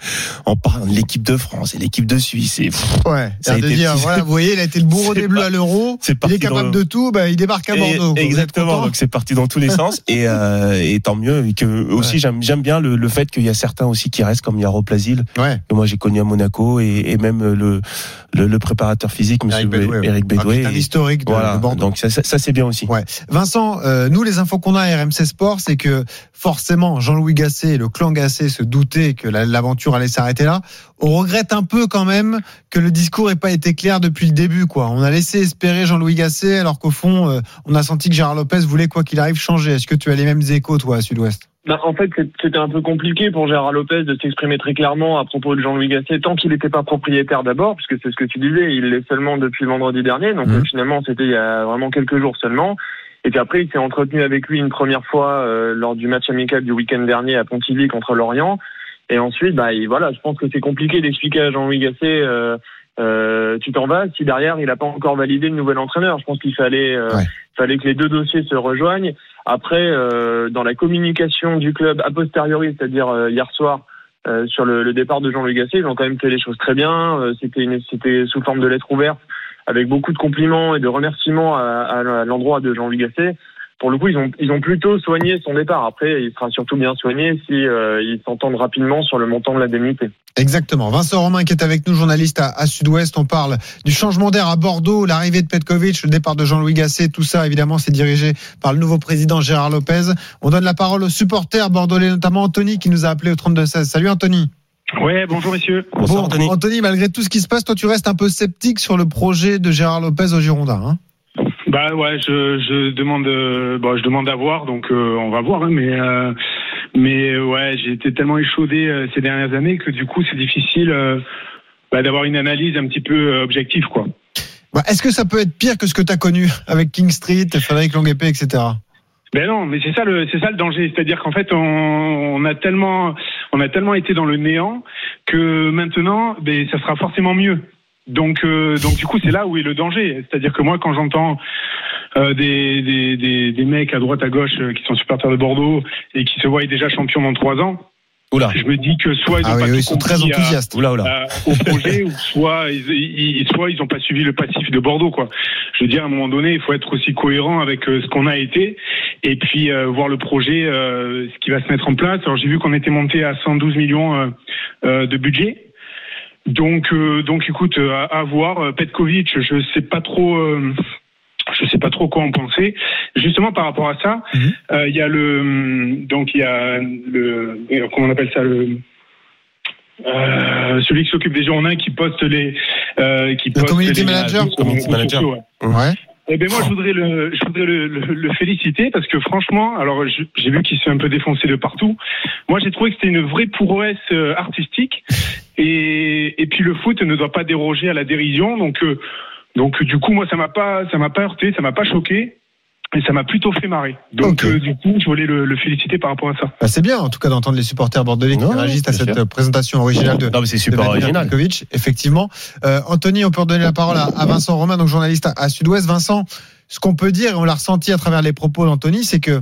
on parle de l'équipe de France et l'équipe de Suisse et pff, Ouais, Ça a été- dire, voilà, vous voyez, il a été le bourreau des Bleus à l'euro. Il est capable de tout, bah, il débarque à Bordeaux. exactement. Donc c'est parti dans tous les sens et, euh, et tant mieux. Et que aussi j'aime j'aime bien le, le fait qu'il y a certains aussi qui restent comme Yaro Plasil Ouais. que moi j'ai connu à Monaco et, et même le, le le préparateur physique Monsieur Eric Bédoué, un historique de, voilà. de Bordeaux. Donc ça, ça, ça, c'est bien aussi. Ouais. Vincent, euh, nous les infos qu'on a à RMC Sport, c'est que forcément Jean-Louis Gasset et le clan Gasset se doutaient que la- l'aventure allait s'arrêter là. On regrette un peu quand même que le discours n'ait pas été clair depuis le début. Quoi. On a laissé espérer Jean-Louis Gasset alors qu'au fond, euh, on a senti que Gérard Lopez voulait quoi qu'il arrive changer. Est-ce que tu as les mêmes échos toi à Sud-Ouest? Bah, en fait, c'était un peu compliqué pour Gérard Lopez de s'exprimer très clairement à propos de Jean-Louis Gasset, tant qu'il n'était pas propriétaire d'abord, puisque c'est ce que tu disais, il l'est seulement depuis vendredi dernier, donc Mhm. finalement c'était il y a vraiment quelques jours seulement. Et puis après, il s'est entretenu avec lui une première fois euh, lors du match amical du week-end dernier à Pontivy contre Lorient. Et ensuite, bah, il- voilà, je pense que c'est compliqué d'expliquer à Jean-Louis Gasset, euh, euh, tu t'en vas, si derrière il n'a pas encore validé le nouvel entraîneur. Je pense qu'il fallait, euh, Ouais. fallait que les deux dossiers se rejoignent. Après, euh, dans la communication du club a posteriori, c'est-à-dire euh, hier soir, euh, sur le, le départ de Jean-Louis Gasset, ils ont quand même fait les choses très bien. Euh, c'était, une- c'était sous forme de lettre ouverte, avec beaucoup de compliments et de remerciements à, à- à l'endroit de Jean-Louis Gasset. Pour le coup, ils ont, ils ont plutôt soigné son départ. Après, il sera surtout bien soigné si euh, ils s'entendent rapidement sur le montant de l'indemnité. Exactement. Vincent Romain qui est avec nous, journaliste à, à Sud-Ouest. On parle du changement d'air à Bordeaux, l'arrivée de Petkovic, le départ de Jean-Louis Gasset. Tout ça, évidemment, c'est dirigé par le nouveau président Gérard Lopez. On donne la parole aux supporters bordelais, notamment Anthony qui nous a appelé au 32-16. Salut Anthony. Ouais, bonjour messieurs. Bonsoir, bon, Anthony. malgré tout ce qui se passe, toi tu restes un peu sceptique sur le projet de Gérard Lopez au Girondin. Hein Bah ouais, je, je demande, euh, bon, je demande à voir, donc euh, on va voir. hein, mais euh, mais ouais, j'ai été tellement échaudé ces dernières années que du coup c'est difficile bah, d'avoir une analyse un petit peu objective, quoi. Bah, Est-ce que ça peut être pire que ce que tu as connu avec King Street, Frédéric Longuepé, etc. Ben non, mais c'est ça le c'est ça le danger, c'est-à-dire qu'en fait on, on a tellement on a tellement été dans le néant que maintenant ben ça sera forcément mieux. Donc euh, donc du coup c'est là où est le danger, c'est-à-dire que moi quand j'entends euh, des, des, des des mecs à droite à gauche euh, qui sont supporters de Bordeaux et qui se voient déjà champions dans trois ans, Oula. je me dis que soit ils Ah pas oui, tout oui, ils sont très compris à- enthousiastes. Oula, oula. à- au projet ou soit ils, ils, soit ils ont pas suivi le passif de Bordeaux quoi. Je veux dire à un moment donné il faut être aussi cohérent avec euh, ce qu'on a été et puis euh, voir le projet euh, ce qui va se mettre en place. Alors j'ai vu qu'on était monté à 112 millions euh, de budget. Donc euh, donc écoute euh, à, à voir Euh, Petkovic je sais pas trop euh, je sais pas trop quoi en penser. Justement par rapport à ça, Mhm. euh, il y a le donc il y a le comment on appelle ça le euh, celui qui s'occupe des Girondins qui poste les euh, qui Le poste community les manager sur- Community manager. sociaux, ouais. Ouais. Eh ben moi, je voudrais le, je voudrais le, le- le féliciter parce que franchement, alors j'ai vu qu'il s'est un peu défoncé de partout. Moi, j'ai trouvé que c'était une vraie prouesse artistique et, et puis le foot ne doit pas déroger à la dérision. Donc, euh, donc du coup, moi, ça m'a pas, ça m'a pas heurté, ça m'a pas choqué et ça m'a plutôt fait marrer. Donc, euh, du coup, je voulais le, le féliciter par rapport à ça. Bah, c'est bien, en tout cas, d'entendre les supporters bordelais qui Non, réagissent à cette sûr. euh, présentation originale de, Non, mais c'est super original. Effectivement. Euh, Anthony, on peut redonner la parole à, à Vincent Romain, donc journaliste à, à Sud-Ouest. Vincent, ce qu'on peut dire, et on l'a ressenti à travers les propos d'Anthony, c'est que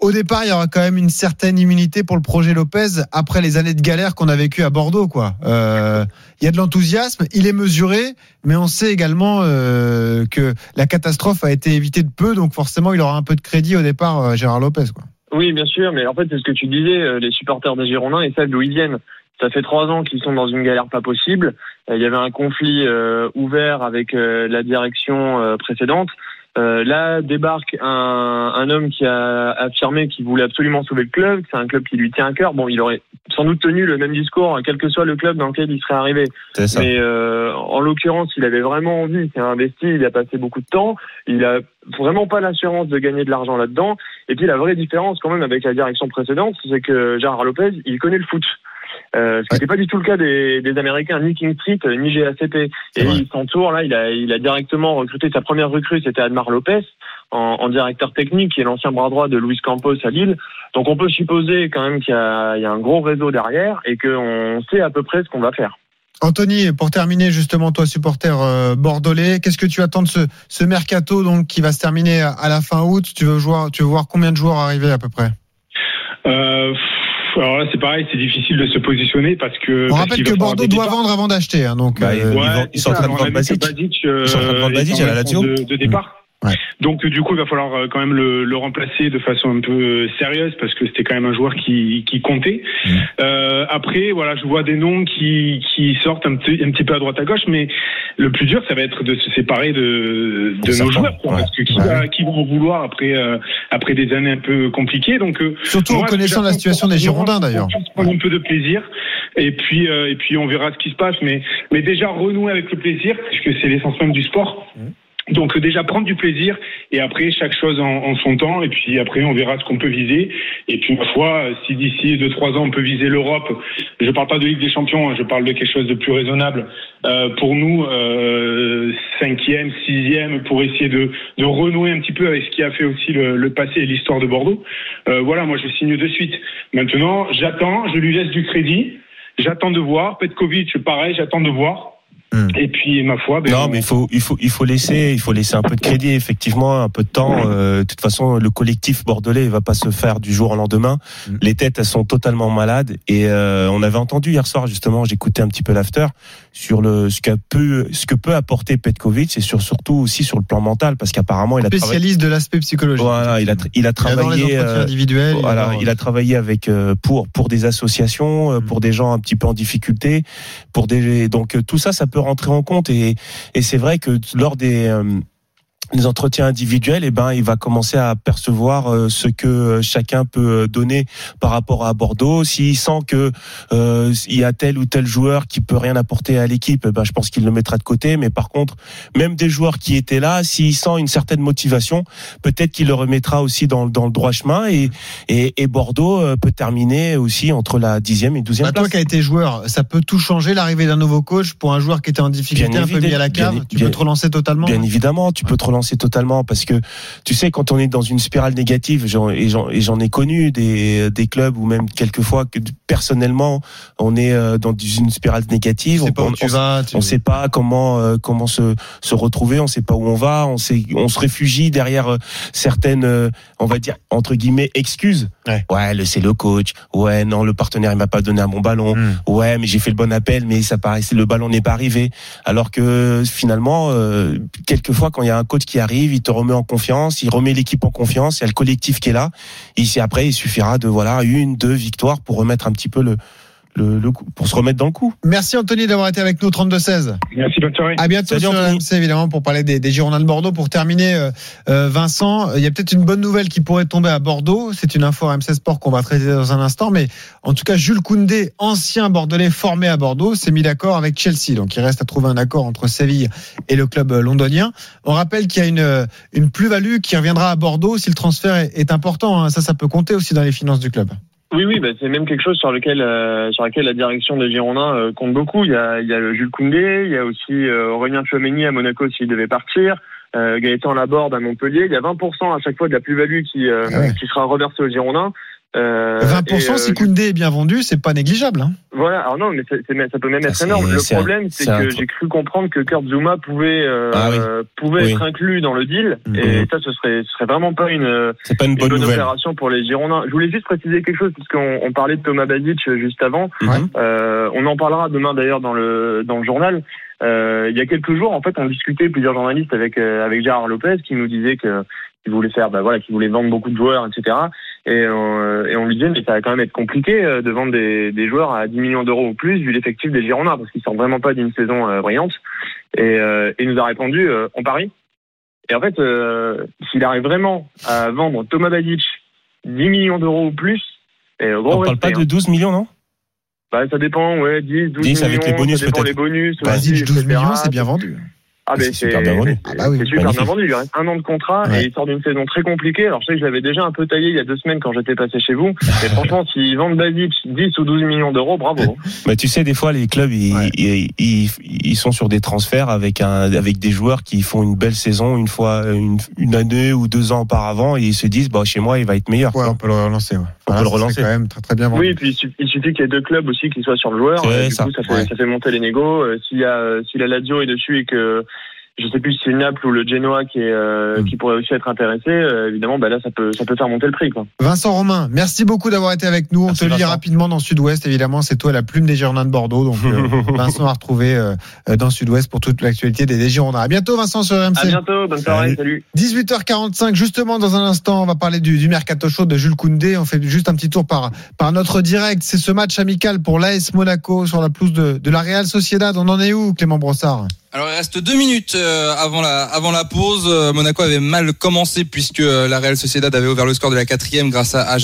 au départ, il y aura quand même une certaine immunité pour le projet Lopez après les années de galère qu'on a vécues à Bordeaux. Quoi. Euh, il y a de l'enthousiasme, il est mesuré, mais on sait également euh, que la catastrophe a été évitée de peu, donc forcément, il aura un peu de crédit au départ, euh, Gérard Lopez. Quoi. Oui, bien sûr, mais en fait, c'est ce que tu disais, euh, les supporters des Girondins, ils savent d'où ils viennent. Ça fait trois ans qu'ils sont dans une galère pas possible. Euh, Il y avait un conflit euh, ouvert avec la direction précédente. Euh, là débarque un, un homme qui a affirmé qu'il voulait absolument sauver le club, que c'est un club qui lui tient à cœur. Bon, il aurait sans doute tenu le même discours, quel que soit le club dans lequel il serait arrivé. Mais euh, en l'occurrence, il avait vraiment envie, il s'est investi, il a passé beaucoup de temps, il a vraiment pas l'assurance de gagner de l'argent là-dedans. Et puis la vraie différence quand même avec la direction précédente, c'est que Gérard Lopez, il connaît le foot. Euh, ce qui n'était pas du tout le cas des, des Américains, ni King Street, euh, ni GACP. Et il s'entoure, là, il a, il a directement recruté sa première recrue, c'était Admar Lopez, en, en directeur technique, qui est l'ancien bras droit de Luis Campos à Lille. Donc on peut supposer quand même qu'il y, a il y a un gros réseau derrière et qu'on sait à peu près ce qu'on va faire. Anthony, pour terminer justement, toi supporter euh, bordelais, qu'est-ce que tu attends de ce, ce mercato donc qui va se terminer à, à la fin août? Tu veux voir, tu veux voir combien de joueurs arriver à peu près? Euh, alors là, c'est pareil, c'est difficile de se positionner parce que. On parce rappelle que Bordeaux doit vendre avant d'acheter, hein, donc. Bah, euh, ils vont- Ouais, ils sont en train de vendre Basic. Basic, euh, Ils sont en train de vendre est Basic à la Lazio. De, de départ. Ouais. Donc du coup, il va falloir euh, quand même le, le remplacer de façon un peu euh, sérieuse parce que c'était quand même un joueur qui, qui comptait. Euh, après, voilà, je vois des noms qui, qui sortent un petit, un petit peu à droite à gauche, mais le plus dur, ça va être de se séparer de, de nos joueurs, quoi, ouais. parce que qui, Ouais. va, qui vont en vouloir après, euh, après des années un peu compliquées. Donc euh, Surtout en connaissant la situation des Girondins d'ailleurs. prendre un peu de plaisir et puis euh, et puis on verra ce qui se passe mais mais déjà renouer avec le plaisir puisque c'est l'essence même du sport donc euh, déjà prendre du plaisir et après chaque chose en, son temps. Et puis après on verra ce qu'on peut viser. Et puis ma foi euh, si d'ici deux trois ans on peut viser l'Europe je parle pas de Ligue des Champions hein, je parle de quelque chose de plus raisonnable. Euh, pour nous cinquième sixième pour essayer de, de renouer un petit peu avec ce qui a fait aussi le, passé et l'histoire de Bordeaux. Voilà moi je signe de suite. Maintenant j'attends je lui laisse du crédit. J'attends de voir. Petkovic pareil j'attends de voir Hmm. et puis ma foi ben, Non, mais il faut, il faut, il faut laisser, il faut laisser un peu de crédit, effectivement, un peu de temps. Euh, de toute façon, le collectif bordelais, va pas se faire du jour au lendemain. Mm. Les têtes, elles sont totalement malades. Et euh, on avait entendu hier soir, justement, j'écoutais un petit peu l'after sur le ce que peut, ce que peut apporter Petkovic, et sur surtout aussi sur le plan mental, parce qu'apparemment, il a travaillé. Spécialiste de l'aspect psychologique. Voilà, il a, il a Il travaillé. euh, voilà, il a travaillé avec euh, pour pour des associations, euh, pour des gens un petit peu en difficulté, pour des donc euh, tout ça, ça peut rentrer en compte. Et et c'est vrai que lors des les entretiens individuels, eh ben, il va commencer à percevoir euh, ce que euh, chacun peut euh, donner par rapport à Bordeaux. S'il sent que euh, il y a tel ou tel joueur qui peut rien apporter à l'équipe, eh ben, je pense qu'il le mettra de côté. Mais par contre, même des joueurs qui étaient là, s'il sent une certaine motivation, peut-être qu'il le remettra aussi dans, dans le droit chemin. Et, et, et Bordeaux peut terminer aussi entre la dixième et douzième Bah, place. toi qui as été joueur, ça peut tout changer l'arrivée d'un nouveau coach pour un joueur qui était en difficulté, Bien un peu mis à la cave. bien- tu bien- peux te relancer totalement. Bien évidemment, tu peux te relancer totalement parce que tu sais quand on est dans une spirale négative, et j'en ai connu des des clubs ou même quelquefois que personnellement on est euh, dans une spirale négative, on, on- on- vas. on sait pas comment euh, comment se se retrouver, on sait pas où on va, on sait on se réfugie derrière euh, certaines euh, on va dire entre guillemets excuses. Ouais. le c'est le coach. Ouais, non, le partenaire il m'a pas donné un bon ballon. Hmm. Ouais, mais j'ai fait le bon appel mais ça paraissait le ballon n'est pas arrivé. Alors que finalement euh, quelquefois quand il y a un coach qui arrive, il te remet en confiance, il remet l'équipe en confiance, il y a le collectif qui est là. Ici après, il suffira de voilà une deux victoires pour remettre un petit peu le le, le coup, pour se remettre dans le coup. Merci Anthony d'avoir été avec nous au 32-16. Merci, bonne soirée. À bientôt Salut, sur. RMC évidemment pour parler des, des Girondins de Bordeaux. Pour terminer, euh, euh, Vincent, il y a peut-être une bonne nouvelle qui pourrait tomber à Bordeaux. C'est une info RMC Sport qu'on va traiter dans un instant, mais en tout cas Jules Koundé, ancien Bordelais formé à Bordeaux, s'est mis d'accord avec Chelsea. Donc il reste à trouver un accord entre Séville et le club londonien. On rappelle qu'il y a une, une plus-value qui reviendra à Bordeaux si le transfert est, est important. hein. Ça, ça peut compter aussi dans les finances du club. Oui, oui, bah, c'est même quelque chose sur lequel, euh, sur lequel la direction des Girondins euh, compte beaucoup. Il y a, il y a le Jules Koundé, il y a aussi euh, Aurélien Chouameni à Monaco s'il devait partir, euh, Gaëtan Laborde à Montpellier. Il y a 20% à chaque fois de la plus-value qui, euh, Ah ouais. qui sera reversée aux Girondins. Euh, 20% et, euh, si Koundé est bien vendu, c'est pas négligeable. Hein. Voilà, alors non, mais ça peut même Ça, être énorme. Le problème, c'est que j'ai cru comprendre que Kurt Zuma pouvait, euh, Ah oui. pouvait Oui. être inclus dans le deal. Mhm. Et ça, ce serait, ce serait vraiment pas une, pas une une bonne opération pour les Girondins. Je voulais juste préciser quelque chose puisqu'on on parlait de Thomas Badic euh, juste avant. Ouais. Euh, on en parlera demain d'ailleurs dans le dans le journal. Euh, il y a quelques jours, en fait, on discutait plusieurs journalistes avec euh, avec Gérard Lopez qui nous disait que qu'il voulait faire, bah voilà, qu'il voulait vendre beaucoup de joueurs, etc. Et, euh, et on lui disait mais ça va quand même être compliqué euh, de vendre des, des joueurs à 10 millions d'euros ou plus vu l'effectif des Girondins parce qu'ils sortent vraiment pas d'une saison euh, brillante. Et, euh, et il nous a répondu euh, on parie. Et en fait, euh, s'il arrive vraiment à vendre Thomas Badic 10 millions d'euros ou plus, et au gros On parle respect, pas hein. de 12 millions, non? Bah, ça dépend, ouais, 10, 12 10 millions. avec les bonus, ça dépend peut-être. les bonus. Basic, aussi, 12 etc. millions, c'est bien vendu. Ah, ben, C'est super bien vendu. Ah bah oui, c'est super bien vendu. Il lui reste un an de contrat Ouais. et il sort d'une saison très compliquée. Alors, je sais que je l'avais déjà un peu taillé il y a deux semaines quand j'étais passé chez vous. Mais franchement, s'ils vendent Basic 10 ou 12 millions d'euros, bravo. Mais tu sais, des fois, les clubs, ils, Ouais. ils, ils, ils sont sur des transferts avec un, avec des joueurs qui font une belle saison une fois, une, une année ou deux ans auparavant, et ils se disent, bah, chez moi, il va être meilleur. Ouais, on peut le relancer. Ouais. On peut le relancer. quand même très, très bien vendu. Oui, et puis il suffit- il suffit qu'il y ait deux clubs aussi qui soient sur le joueur. Euh, du ça. coup, ça fait, Ouais. ça fait monter les négos. Euh, S'il y a, euh, si la Lazio est dessus et que je sais plus si c'est Naples ou le Genoa qui est, euh, Mm. qui pourrait aussi être intéressé, euh, évidemment, bah là, ça peut, ça peut faire monter le prix, quoi. Vincent Romain, merci beaucoup d'avoir été avec nous. On te lit Vincent. rapidement dans Sud-Ouest, évidemment. C'est toi la plume des Girondins de Bordeaux. Donc, euh, Vincent a retrouvé euh, euh, dans Sud-Ouest pour toute l'actualité des, des Girondins. À bientôt, Vincent, sur À RMC. bientôt, bonne soirée, salut. 18h45, justement, dans un instant, on va parler du, du mercato show de Jules Koundé. On fait juste un petit tour par, par notre direct. C'est ce match amical pour l'AS Monaco sur la pelouse de, de la Real Sociedad. On en est où, Clément Brossard? Alors il reste deux minutes euh, avant la la pause. Euh, Monaco avait mal commencé puisque euh, la Real Sociedad avait ouvert le score de la quatrième grâce à, à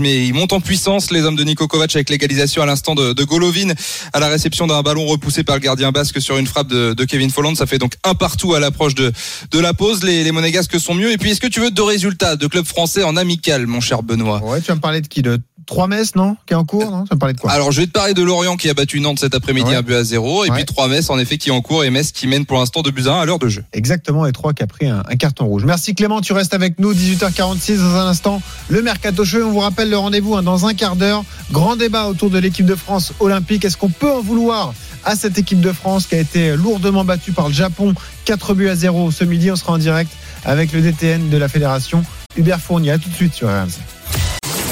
mais ils montent en puissance les hommes de Niko Kovac avec l'égalisation à l'instant de, Golovin à la réception d'un ballon repoussé par le gardien basque sur une frappe de, Kevin Folland. Ça fait donc un partout à l'approche de de la pause. Les, les Monégasques sont mieux. Et puis est-ce que tu veux deux résultats de clubs français en amical, mon cher Benoît? Ouais, tu vas me parler de qui De 3 Metz, non Qui est en cours, non? Vas me parler de quoi? Alors je vais te parler de Lorient qui a battu Nantes cet après-midi Ouais. un but à zéro et Ouais. puis trois Metz en effet qui est en cours et Metz qui mène pour l'instant de buts à un à l'heure de jeu. Exactement, et 3 qui a pris un, un carton rouge. Merci Clément, tu restes avec nous, 18h46 dans un instant. Le Mercato Show, on vous rappelle le rendez-vous hein, dans un quart d'heure. Grand débat autour de l'équipe de France olympique. Est-ce qu'on peut en vouloir à cette équipe de France qui a été lourdement battue par le Japon 4 buts à 0 ce midi? On sera en direct avec le DTN de la fédération Hubert Fournier. À tout de suite sur RMC.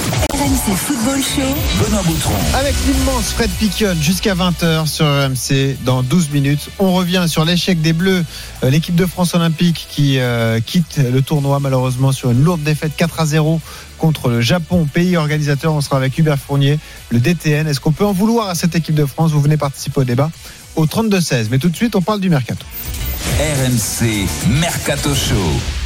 RMC Football Show. Benoît Boutron. Avec l'immense Fred Piquion jusqu'à 20h sur RMC dans 12 minutes. On revient sur l'échec des Bleus, euh, l'équipe de France olympique qui euh, quitte le tournoi malheureusement sur une lourde défaite 4 à 0 contre le Japon, pays organisateur. On sera avec Hubert Fournier, le DTN. Est-ce qu'on peut en vouloir à cette équipe de France? Vous venez participer au débat au 32-16. Mais tout de suite, on parle du mercato. RMC Mercato Show.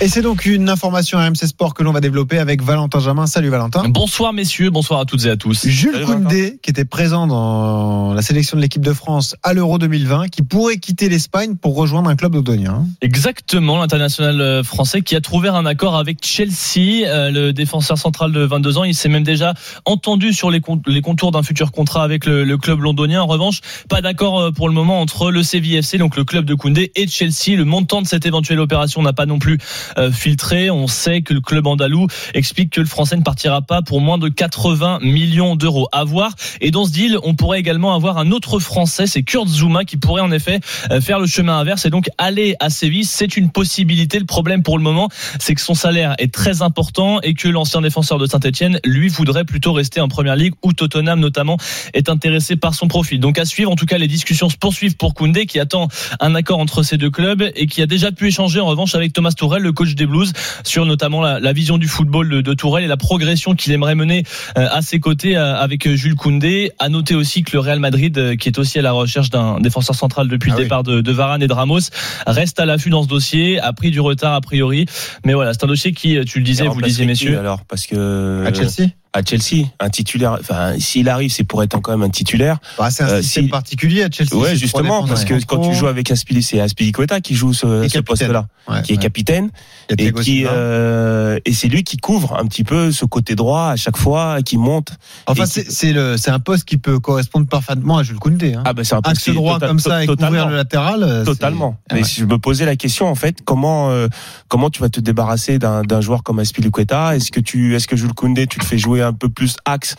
Et c'est donc une information RMC Sport que l'on va développer avec Valentin Jamin. Salut Valentin. Bonsoir messieurs, bonsoir à toutes et à tous. Jules Salut, Koundé, qui était présent dans la sélection de l'équipe de France à l'Euro 2020, qui pourrait quitter l'Espagne pour rejoindre un club d'Odonien. Exactement, l'international euh, français qui a trouvé un accord avec Chelsea, euh, le défenseur central de 22 ans. Il s'est même déjà entendu sur les, con- les contours d'un futur contrat avec le, le club londonien. En revanche, pas d'accord euh, pour le moment entre le CVFC, donc le club de Koundé, et Chelsea. Le montant de cette éventuelle opération n'a pas non plus euh, filtré. On sait que le club andalou explique que le français ne partira pas pour moins de 80 millions d'euros à voir. Et dans ce deal, on pourrait également avoir un autre français, c'est Kurt Zuma, qui pourrait en effet euh, faire le chemin inverse et donc aller à Séville. C'est une possibilité. Le problème pour le moment, c'est que son salaire est très important et que l'ancien défenseur de Saint-Etienne, lui, voudrait plutôt rester en première ligue où Tottenham notamment est intéressé par son profil. Donc à suivre, en tout cas, les discussions se poursuivent poursuivre pour Koundé qui attend un accord entre ces deux clubs et qui a déjà pu échanger en revanche avec Thomas Tourel, le coach des Blues, sur notamment la, la vision du football de, de, Tourelle et la progression qu'il aimerait mener euh, à ses côtés euh, avec Jules Koundé. À noter aussi que le Real Madrid, euh, qui est aussi à la recherche d'un défenseur central depuis ah le départ de, de, Varane et de Ramos, reste à l'affût dans ce dossier, a pris du retard a priori. Mais voilà, c'est un dossier qui, tu le disais, vous le disiez messieurs. Alors, parce que à Chelsea? À Chelsea, un titulaire. Enfin, s'il arrive, c'est pour être quand même un titulaire. Bah, c'est un euh, système particulier à Chelsea. Ouais, justement, parce que quand tu joues avec Aspili, c'est Aspilicueta qui joue ce, ce poste-là, ouais, qui est capitaine et qui euh, et c'est lui qui couvre un petit peu ce côté droit à chaque fois, qui monte. Enfin, c'est le c'est un poste qui peut correspondre parfaitement à Jules Koundé. Hein. Ah bah c'est un poste axe droit total, comme ça et couvrir le latéral. euh, Totalement. Mais Ouais. si je me posais la question en fait, comment euh, comment tu vas te débarrasser d'un d'un joueur comme Aspilicueta? Est-ce que tu est-ce que Jules Koundé tu le fais jouer un peu plus axe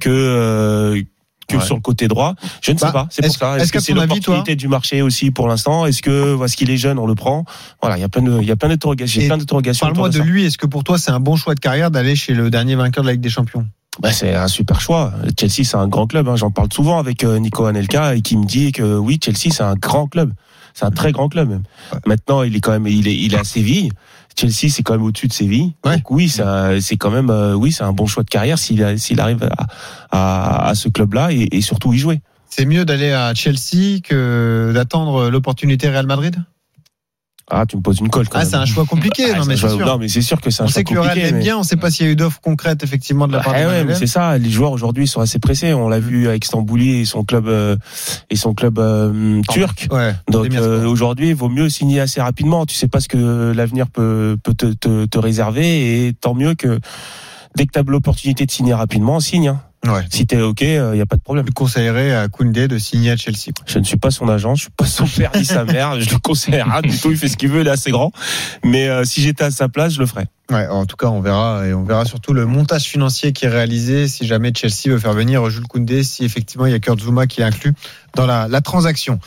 que euh, que Ouais. sur le côté droit Je ne sais Bah, pas. C'est pour est-ce- ça. est-ce Est-ce que qu'à c'est l'opportunité du marché aussi pour l'instant? Est-ce que parce qu'il est jeune, on le prend? Voilà, il y a plein de il y a plein d'interrogations. Parle-moi de lui. Est-ce que pour toi c'est un bon choix de carrière d'aller chez le dernier vainqueur de la Ligue des Champions? Bah, c'est un super choix. Chelsea, c'est un grand club. hein. J'en parle souvent avec euh, Nico Anelka et qui me dit que oui, Chelsea, c'est un grand club. C'est un très grand club même. Maintenant, il est quand même, il est, il est à Séville. Chelsea, c'est quand même au-dessus de Séville. Ouais. Donc oui, ça- c'est quand même, euh, oui, c'est un bon choix de carrière s'il s'il arrive à, à, à ce club-là et, et surtout y jouer. C'est mieux d'aller à Chelsea que d'attendre l'opportunité Real Madrid? Ah, tu me poses une colle. Quand Ah, c'est un choix compliqué. Ah, non, mais c'est choix- sûr. non, mais c'est sûr que c'est un On choix sait que le Real compliqué. mais- bien. On ne sait pas s'il y a eu d'offres concrètes effectivement de la part Ah de ouais, mais c'est ça. Les joueurs aujourd'hui sont assez pressés. On l'a vu avec Stambouli et son club euh, et son club euh, turc. Ouais. Donc euh, aujourd'hui, il vaut mieux signer assez rapidement. Tu sais pas ce que l'avenir peut, peut te, te, te réserver et tant mieux que dès que tu as l'opportunité de signer rapidement, signe. hein. Ouais. Si t'es ok, il y a pas de problème. Tu conseillerais à Koundé de signer à Chelsea. quoi. Je ne suis pas son agent, je suis pas son père ni sa mère. Je le conseille rien du tout. Il fait ce qu'il veut, il est assez grand. Mais euh, si j'étais à sa place, je le ferais. Ouais, en tout cas, on verra et on verra surtout le montage financier qui est réalisé si jamais Chelsea veut faire venir Jules Koundé, si effectivement il y a Kurt Zuma qui est inclus dans la, la transaction.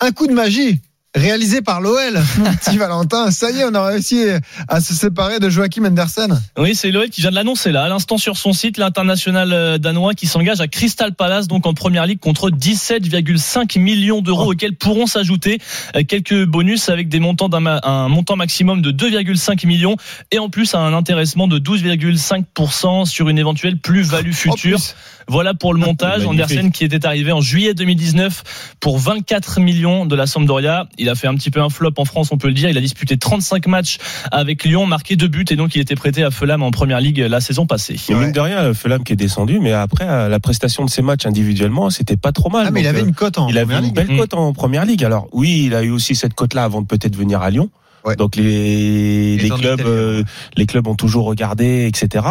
Un coup de magie réalisé par l'OL, mon petit Valentin. Ça y est, on a réussi à se séparer de Joachim Andersen. Oui, c'est l'OL qui vient de l'annoncer là, à l'instant sur son site, l'international euh, danois qui s'engage à Crystal Palace, donc en première ligue, contre 17,5 millions d'euros Oh. auxquels pourront s'ajouter euh, quelques bonus avec des montants d'un un montant maximum de 2,5 millions et en plus un intéressement de 12,5% sur une éventuelle plus-value future. En plus, Voilà pour le montage. Magnifique. Andersen qui était arrivé en juillet 2019 pour 24 millions de la Sampdoria. Il a fait un petit peu un flop en France, on peut le dire. Il a disputé 35 matchs avec Lyon, marqué deux buts et donc il était prêté à Fulham en première ligue la saison passée. Mais Ouais. mine de rien, Felam qui est descendu, mais après euh, la prestation de ses matchs individuellement, c'était pas trop mal. Ah, mais il avait euh, une cote en il avait première une ligue. belle Mm. cote en première ligue. Alors oui, il a eu aussi cette cote-là avant de peut-être venir à Lyon. Ouais. Donc les, Les les gens clubs, euh, les clubs ont toujours regardé, etc.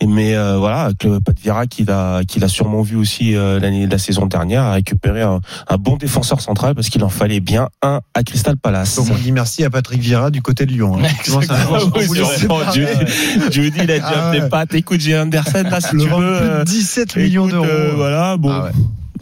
Et mais euh, voilà, avec le Pat Vira qu'il a, qu'il a sûrement vu aussi euh, l'année, la saison dernière, a récupéré un, un bon défenseur central parce qu'il en fallait bien un à Crystal Palace. Donc on dit merci à Patrick Vieira du côté de Lyon. hein. Dit, il a dit Ah appelé ouais. Pat, écoute, j'ai Andersen là si Le tu veux. plus de euh, 17 millions d'euros. euh, voilà, bon. Ah ouais.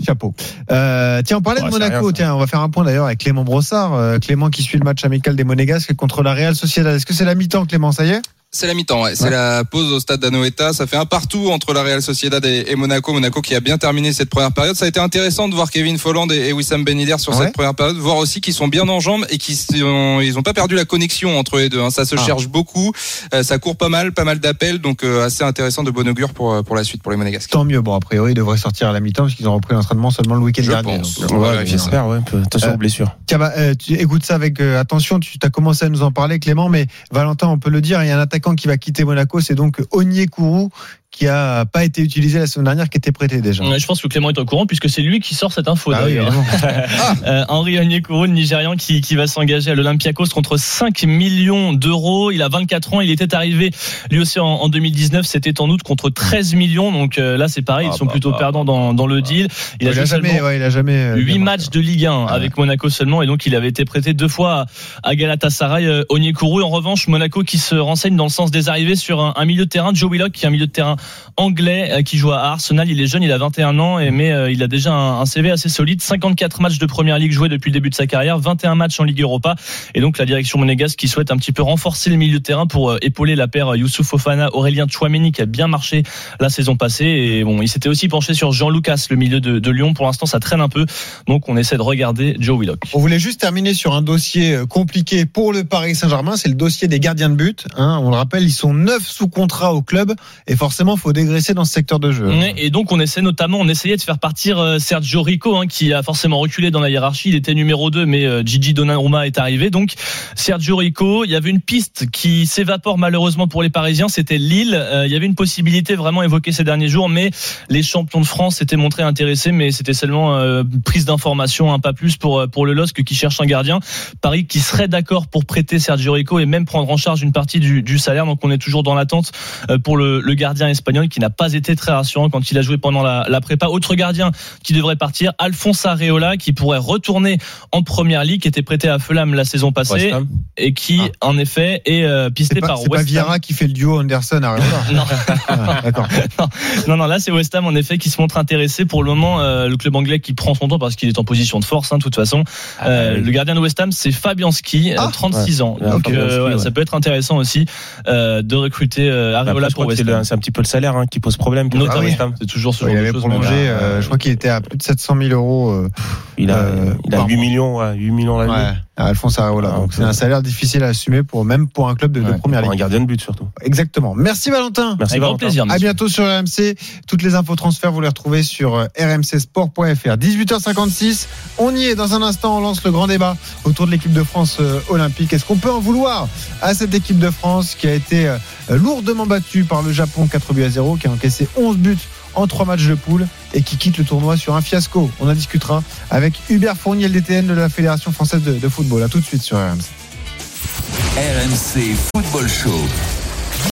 Chapeau. Euh, tiens, on parlait Ouais, de Monaco. rien, tiens, on va faire un point d'ailleurs avec Clément Brossard. Euh, Clément qui suit le match amical des Monégasques contre la Real Sociedad. Est-ce que c'est la mi-temps, Clément? Ça y est? C'est la mi-temps, ouais. C'est Ouais. la pause au stade d'Anoeta. Ça fait un partout entre la Real Sociedad et, Monaco. Monaco qui a bien terminé cette première période. Ça a été intéressant de voir Kevin Folland et, Wissam Ben Yedder sur Ouais. cette première période. Voir aussi qu'ils sont bien en jambes et qu'ils sont- ils ont pas perdu la connexion entre les deux. hein. Ça se Ah. cherche beaucoup. Euh, ça court pas mal, pas mal d'appels. Donc euh, assez intéressant de bon augure pour, euh, pour la suite pour les Monégasques. Tant mieux. Bon, a priori, ils devraient sortir à la mi-temps parce qu'ils ont repris l'entraînement seulement le week-end Je dernier. J'espère, ouais. peu- Attention aux blessures. Tiens, bah, euh, tu écoutes ça avec euh, attention. Tu as commencé à nous en parler, Clément, mais Valentin, on peut le dire, il y a un attaquant qui va quitter Monaco, c'est donc Onyekuru qui a pas été utilisé la semaine dernière, qui était prêté déjà. Je pense que Clément est au courant puisque c'est lui qui sort cette info Ah oui, d'ailleurs. évidemment. Euh, Henri Onyekuru, le Nigérian, qui, qui va s'engager à l'Olympiakos contre 5 millions d'euros. Il a 24 ans. Il était arrivé lui aussi en, en 2019. C'était en août contre 13 millions. Donc euh, là, c'est pareil. Ah ils sont bah, plutôt bah, perdants dans, dans le deal. Il il, a jamais, ouais, il a jamais. euh, 8 bien matchs de Ligue 1 Ah avec Monaco seulement et donc il avait été prêté deux fois à, à Galatasaray euh, Onyekuru en revanche Monaco qui se renseigne dans le sens des arrivées sur un, un milieu de terrain Joe Willock qui est un milieu de terrain anglais euh, qui joue à Arsenal. Il est jeune, il a 21 ans, mais euh, il a déjà un, CV assez solide. 54 matchs de première ligue joués depuis le début de sa carrière, 21 matchs en Ligue Europa. Et donc la direction monégasque qui souhaite un petit peu renforcer le milieu de terrain pour euh, épauler la paire Youssouf Fofana, Aurélien Chouameni qui a bien marché la saison passée. Et bon, il s'était aussi penché sur Jean Lucas, le milieu de, Lyon. Pour l'instant, ça traîne un peu. Donc on essaie de regarder Joe Willock. On voulait juste terminer sur un dossier compliqué pour le Paris Saint-Germain, c'est le dossier des gardiens de but. Hein. On le rappelle, ils sont neuf sous contrat au club et forcément, faut dégraisser dans ce secteur de jeu. Et donc on essaie notamment, on essayait de faire partir euh, Sergio Rico, hein, qui a forcément reculé dans la hiérarchie. Il était numéro 2, mais euh, Gigi Donnarumma est arrivé. Donc Sergio Rico, il y avait une piste qui s'évapore malheureusement pour les Parisiens, c'était Lille. Euh, il y avait une possibilité vraiment évoquée ces derniers jours, mais les champions de France s'étaient montrés intéressés, mais c'était seulement prise d'information, un pas plus pour pour le LOSC qui cherche un gardien. Paris qui serait d'accord pour prêter Sergio Rico et même prendre en charge une partie du, du salaire. Donc on est toujours dans l'attente pour le, le gardien espagnol qui n'a pas été très rassurant quand il a joué pendant la, la prépa. Autre gardien qui devrait partir, Alphonse Areola, qui pourrait retourner en première ligue, qui était prêté à Fulham la saison passée et qui en effet est euh, pisté C'est pas, par c'est pas West Ham. Vieira qui fait le duo Anderson Areola. Non. Ah, D'accord. Non, non, là c'est West Ham en effet qui se montre intéressé pour le moment. euh, le club anglais qui prend son temps parce qu'il est en position de force, hein, de toute façon. Euh, le gardien de West Ham c'est Fabianski, euh, Ah, 36 ans. Donc Fabianski, euh, ouais, ouais. ça peut être intéressant aussi euh, de recruter euh, Après, Areola je pour West c'est le- Ham. c'est un petit peu le salaire hein, qui pose problème. Notamment, c'est toujours ce il genre de avait choses. prolongé, euh, je crois qu'il était à plus de 700 000 euros. euh, Il a, Euh, il a par 8 mois. millions, ouais, 8 millions l'année. ouais, Alphonse Areola. Ah, Donc c'est un salaire difficile à assumer pour même pour un club de, première pour un ligue. gardien de but surtout. Exactement. Merci Valentin. Merci Avec grand Valentin. plaisir. À bientôt sur RMC. Toutes les infos transferts, vous les retrouvez sur euh, rmcsport.fr. 18h56. On y est. Dans un instant, on lance le grand débat autour de l'équipe de France euh, olympique. Est-ce qu'on peut en vouloir à cette équipe de France qui a été euh, lourdement battue par le Japon 4 buts à 0, qui a encaissé 11 buts en 3 matchs de poule et qui quitte le tournoi sur un fiasco On en discutera avec Hubert Fournier, DTN de la Fédération française de, de football. À tout de suite sur RMC. RMC Football Show.